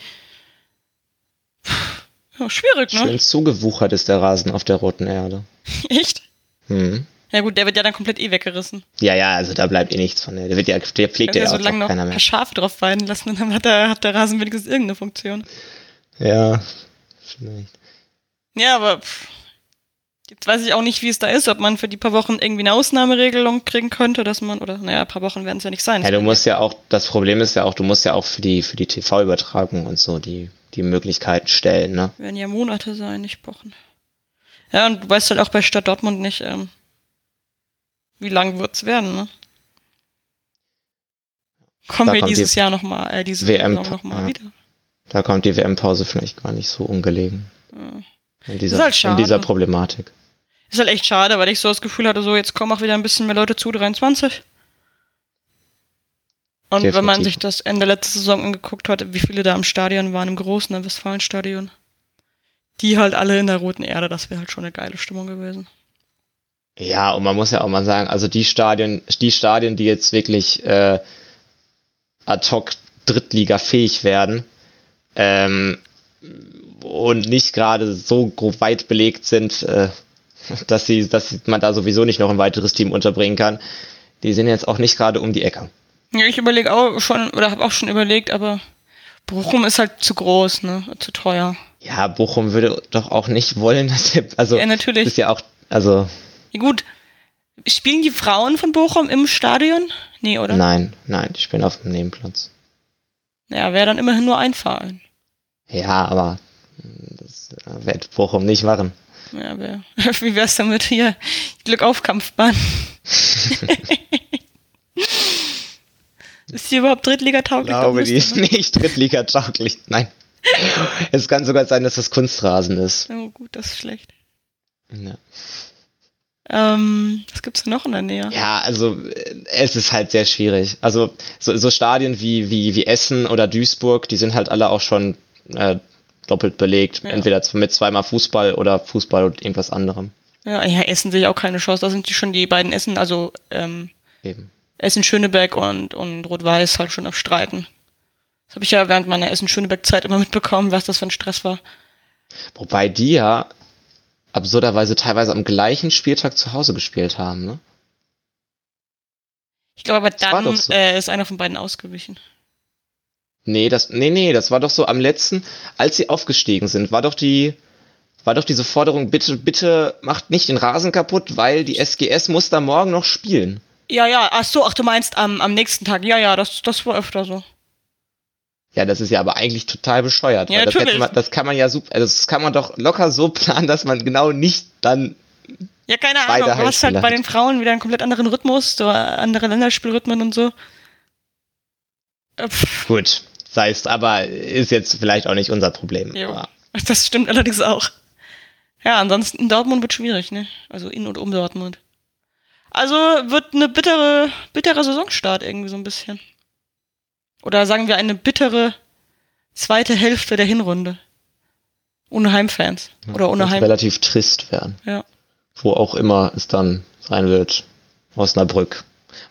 Ja, schwierig, ne? Schön zugewuchert ist der Rasen auf der roten Erde. [laughs] Echt? Hm. Ja gut, der wird ja dann komplett eh weggerissen. Ja, ja, also da bleibt eh nichts von. Der, wird ja, der pflegt ja so auch lange noch keiner ein mehr. paar Schafe drauf weiden lassen, dann hat der, hat der Rasen wenigstens irgendeine Funktion. Ja, vielleicht. Ja, aber pff, jetzt weiß ich auch nicht, wie es da ist, ob man für die paar Wochen irgendwie eine Ausnahmeregelung kriegen könnte, dass man, oder naja, ein paar Wochen werden es ja nicht sein. Ja, du musst ja auch, das Problem ist ja auch, du musst ja auch für die, für die TV-Übertragung und so die, die Möglichkeiten stellen, ne? werden ja Monate sein, nicht Wochen. Ja, und du weißt halt auch bei Stadt Dortmund nicht, ähm, wie lang wird's werden, ne? Kommen Da wir dieses die Jahr nochmal, äh, diese WM nochmal ja. wieder. Da kommt die WM-Pause vielleicht gar nicht so ungelegen. Ja. In dieser, Ist halt schade. in dieser Problematik. Ist halt echt schade, weil ich so das Gefühl hatte, so jetzt kommen auch wieder ein bisschen mehr Leute zu 23. Und wenn man Definitiv. sich das Ende letzte Saison angeguckt hat, wie viele da im Stadion waren, im großen Westfalenstadion, die halt alle in der roten Erde, das wäre halt schon eine geile Stimmung gewesen. Ja, und man muss ja auch mal sagen, also die Stadien, die Stadien, die jetzt wirklich äh, ad hoc Drittliga fähig werden ähm, und nicht gerade so weit belegt sind, äh, dass sie, dass man da sowieso nicht noch ein weiteres Team unterbringen kann, die sind jetzt auch nicht gerade um die Ecke. Ja, ich überlege auch schon, oder habe auch schon überlegt, aber Bochum ist halt zu groß, ne, zu teuer. Ja, Bochum würde doch auch nicht wollen, [laughs] dass der, also Ja, natürlich. ist ja auch, also Ja, gut, spielen die Frauen von Bochum im Stadion? Nee, oder? nein, nein, ich bin auf dem Nebenplatz. Ja, wäre dann immerhin nur ein Verein. Ja, aber das äh, wird Bochum nicht machen. Ja, wär, [laughs] wie wär's damit hier? Glück auf Kampfbahn. [laughs] ist die überhaupt Drittliga-tauglich? Ich glaube, die ist nicht Drittliga-tauglich. Nein. Es kann sogar sein, dass das Kunstrasen ist. Oh, gut, das ist schlecht. Ja, Ähm, was gibt's denn noch in der Nähe? ja also äh, es ist halt sehr schwierig. Also so, so Stadien wie, wie, wie Essen oder Duisburg, die sind halt alle auch schon äh, doppelt belegt. Ja. Entweder mit zweimal Fußball oder Fußball und irgendwas anderem. Ja, ja, Essen sehe ich auch keine Chance. Da sind die schon die beiden Essen, also ähm, Eben. Essen-Schöneberg und, und Rot-Weiß halt schon auf Streiten. Das habe ich ja während meiner Essen-Schöneberg-Zeit immer mitbekommen, was das für ein Stress war. Wobei die ja absurderweise teilweise am gleichen Spieltag zu Hause gespielt haben, ne? Ich glaube aber dann so. äh, ist einer von beiden ausgewichen. Nee, das, nee, nee, das war doch so am letzten, als sie aufgestiegen sind, war doch die, war doch diese Forderung, bitte, bitte macht nicht den Rasen kaputt, weil die SGS muss da morgen noch spielen. Ja, ja, ach so, ach du meinst am, am nächsten Tag. Ja, ja, das, das war öfter so. Ja, das ist ja aber eigentlich total bescheuert. Ja, das, natürlich. hätte man, das kann man ja super, also das kann man doch locker so planen, dass man genau nicht dann Ja, keine Ahnung. Du hast halt bei den Frauen wieder einen komplett anderen Rhythmus, so andere Länderspielrhythmen und so. Äh, pff, Gut, sei es, aber ist jetzt vielleicht auch nicht unser Problem. Aber [laughs] Das stimmt allerdings auch. Ja, ansonsten in Dortmund wird schwierig, ne? Also in und um Dortmund. Also wird eine bittere, bittere Saisonstart irgendwie so ein bisschen. Oder sagen wir eine bittere zweite Hälfte der Hinrunde. Ohne Heimfans. Oder ohne Heim. relativ trist werden. Ja. Wo auch immer es dann sein wird. Osnabrück.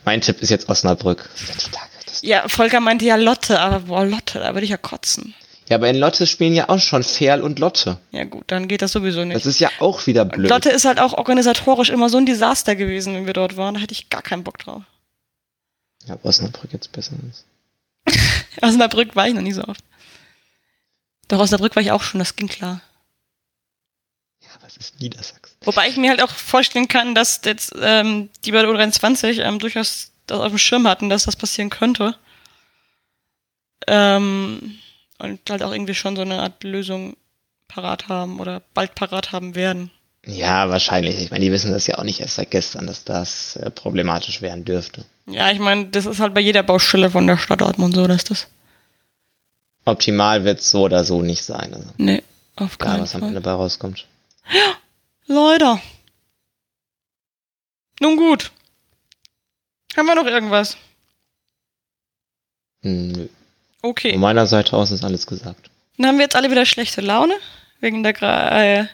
Mein Tipp ist jetzt Osnabrück. Ja, Volker meinte ja Lotte, aber boah, Lotte, da würde ich ja kotzen. Ja, aber in Lotte spielen ja auch schon Ferl und Lotte. Ja gut, dann geht das sowieso nicht. Das ist ja auch wieder blöd. Lotte ist halt auch organisatorisch immer so ein Desaster gewesen, wenn wir dort waren. Da hätte ich gar keinen Bock drauf. Ja, Osnabrück jetzt besser ist. [laughs] Osnabrück war ich noch nie so oft. Doch Osnabrück war ich auch schon, das ging klar. Ja, es ist Niedersachsen. Wobei ich mir halt auch vorstellen kann, dass jetzt ähm, die bei der U23 ähm, durchaus das auf dem Schirm hatten, dass das passieren könnte. Ähm, und halt auch irgendwie schon so eine Art Lösung parat haben oder bald parat haben werden. Ja, wahrscheinlich. Ich meine, die wissen das ja auch nicht erst seit gestern, dass das äh, problematisch werden dürfte. Ja, ich meine, das ist halt bei jeder Baustelle von der Stadt Dortmund so, dass das. Optimal wird so oder so nicht sein. Also, Nee, auf keinen was am Fall. Ende bei rauskommt. Leider. Nun gut. Haben wir noch irgendwas? Hm, nö. Okay. Von meiner Seite aus ist alles gesagt. Dann haben wir jetzt alle wieder schlechte Laune. Wegen der, äh,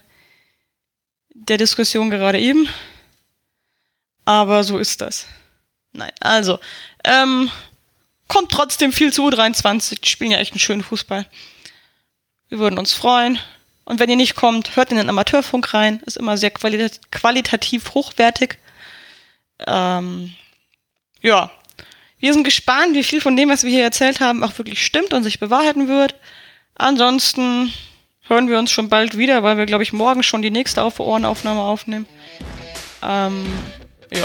der Diskussion gerade eben. Aber so ist das. Nein, also. Ähm, kommt trotzdem viel zu U23. Die spielen ja echt einen schönen Fußball. Wir würden uns freuen. Und wenn ihr nicht kommt, hört in den Amateurfunk rein. Ist immer sehr qualit qualitativ hochwertig. Ähm, ja. Wir sind gespannt, wie viel von dem, was wir hier erzählt haben, auch wirklich stimmt und sich bewahrheiten wird. Ansonsten hören wir uns schon bald wieder, weil wir, glaube ich, morgen schon die nächste Auf Ohrenaufnahme aufnehmen. Ähm, ja.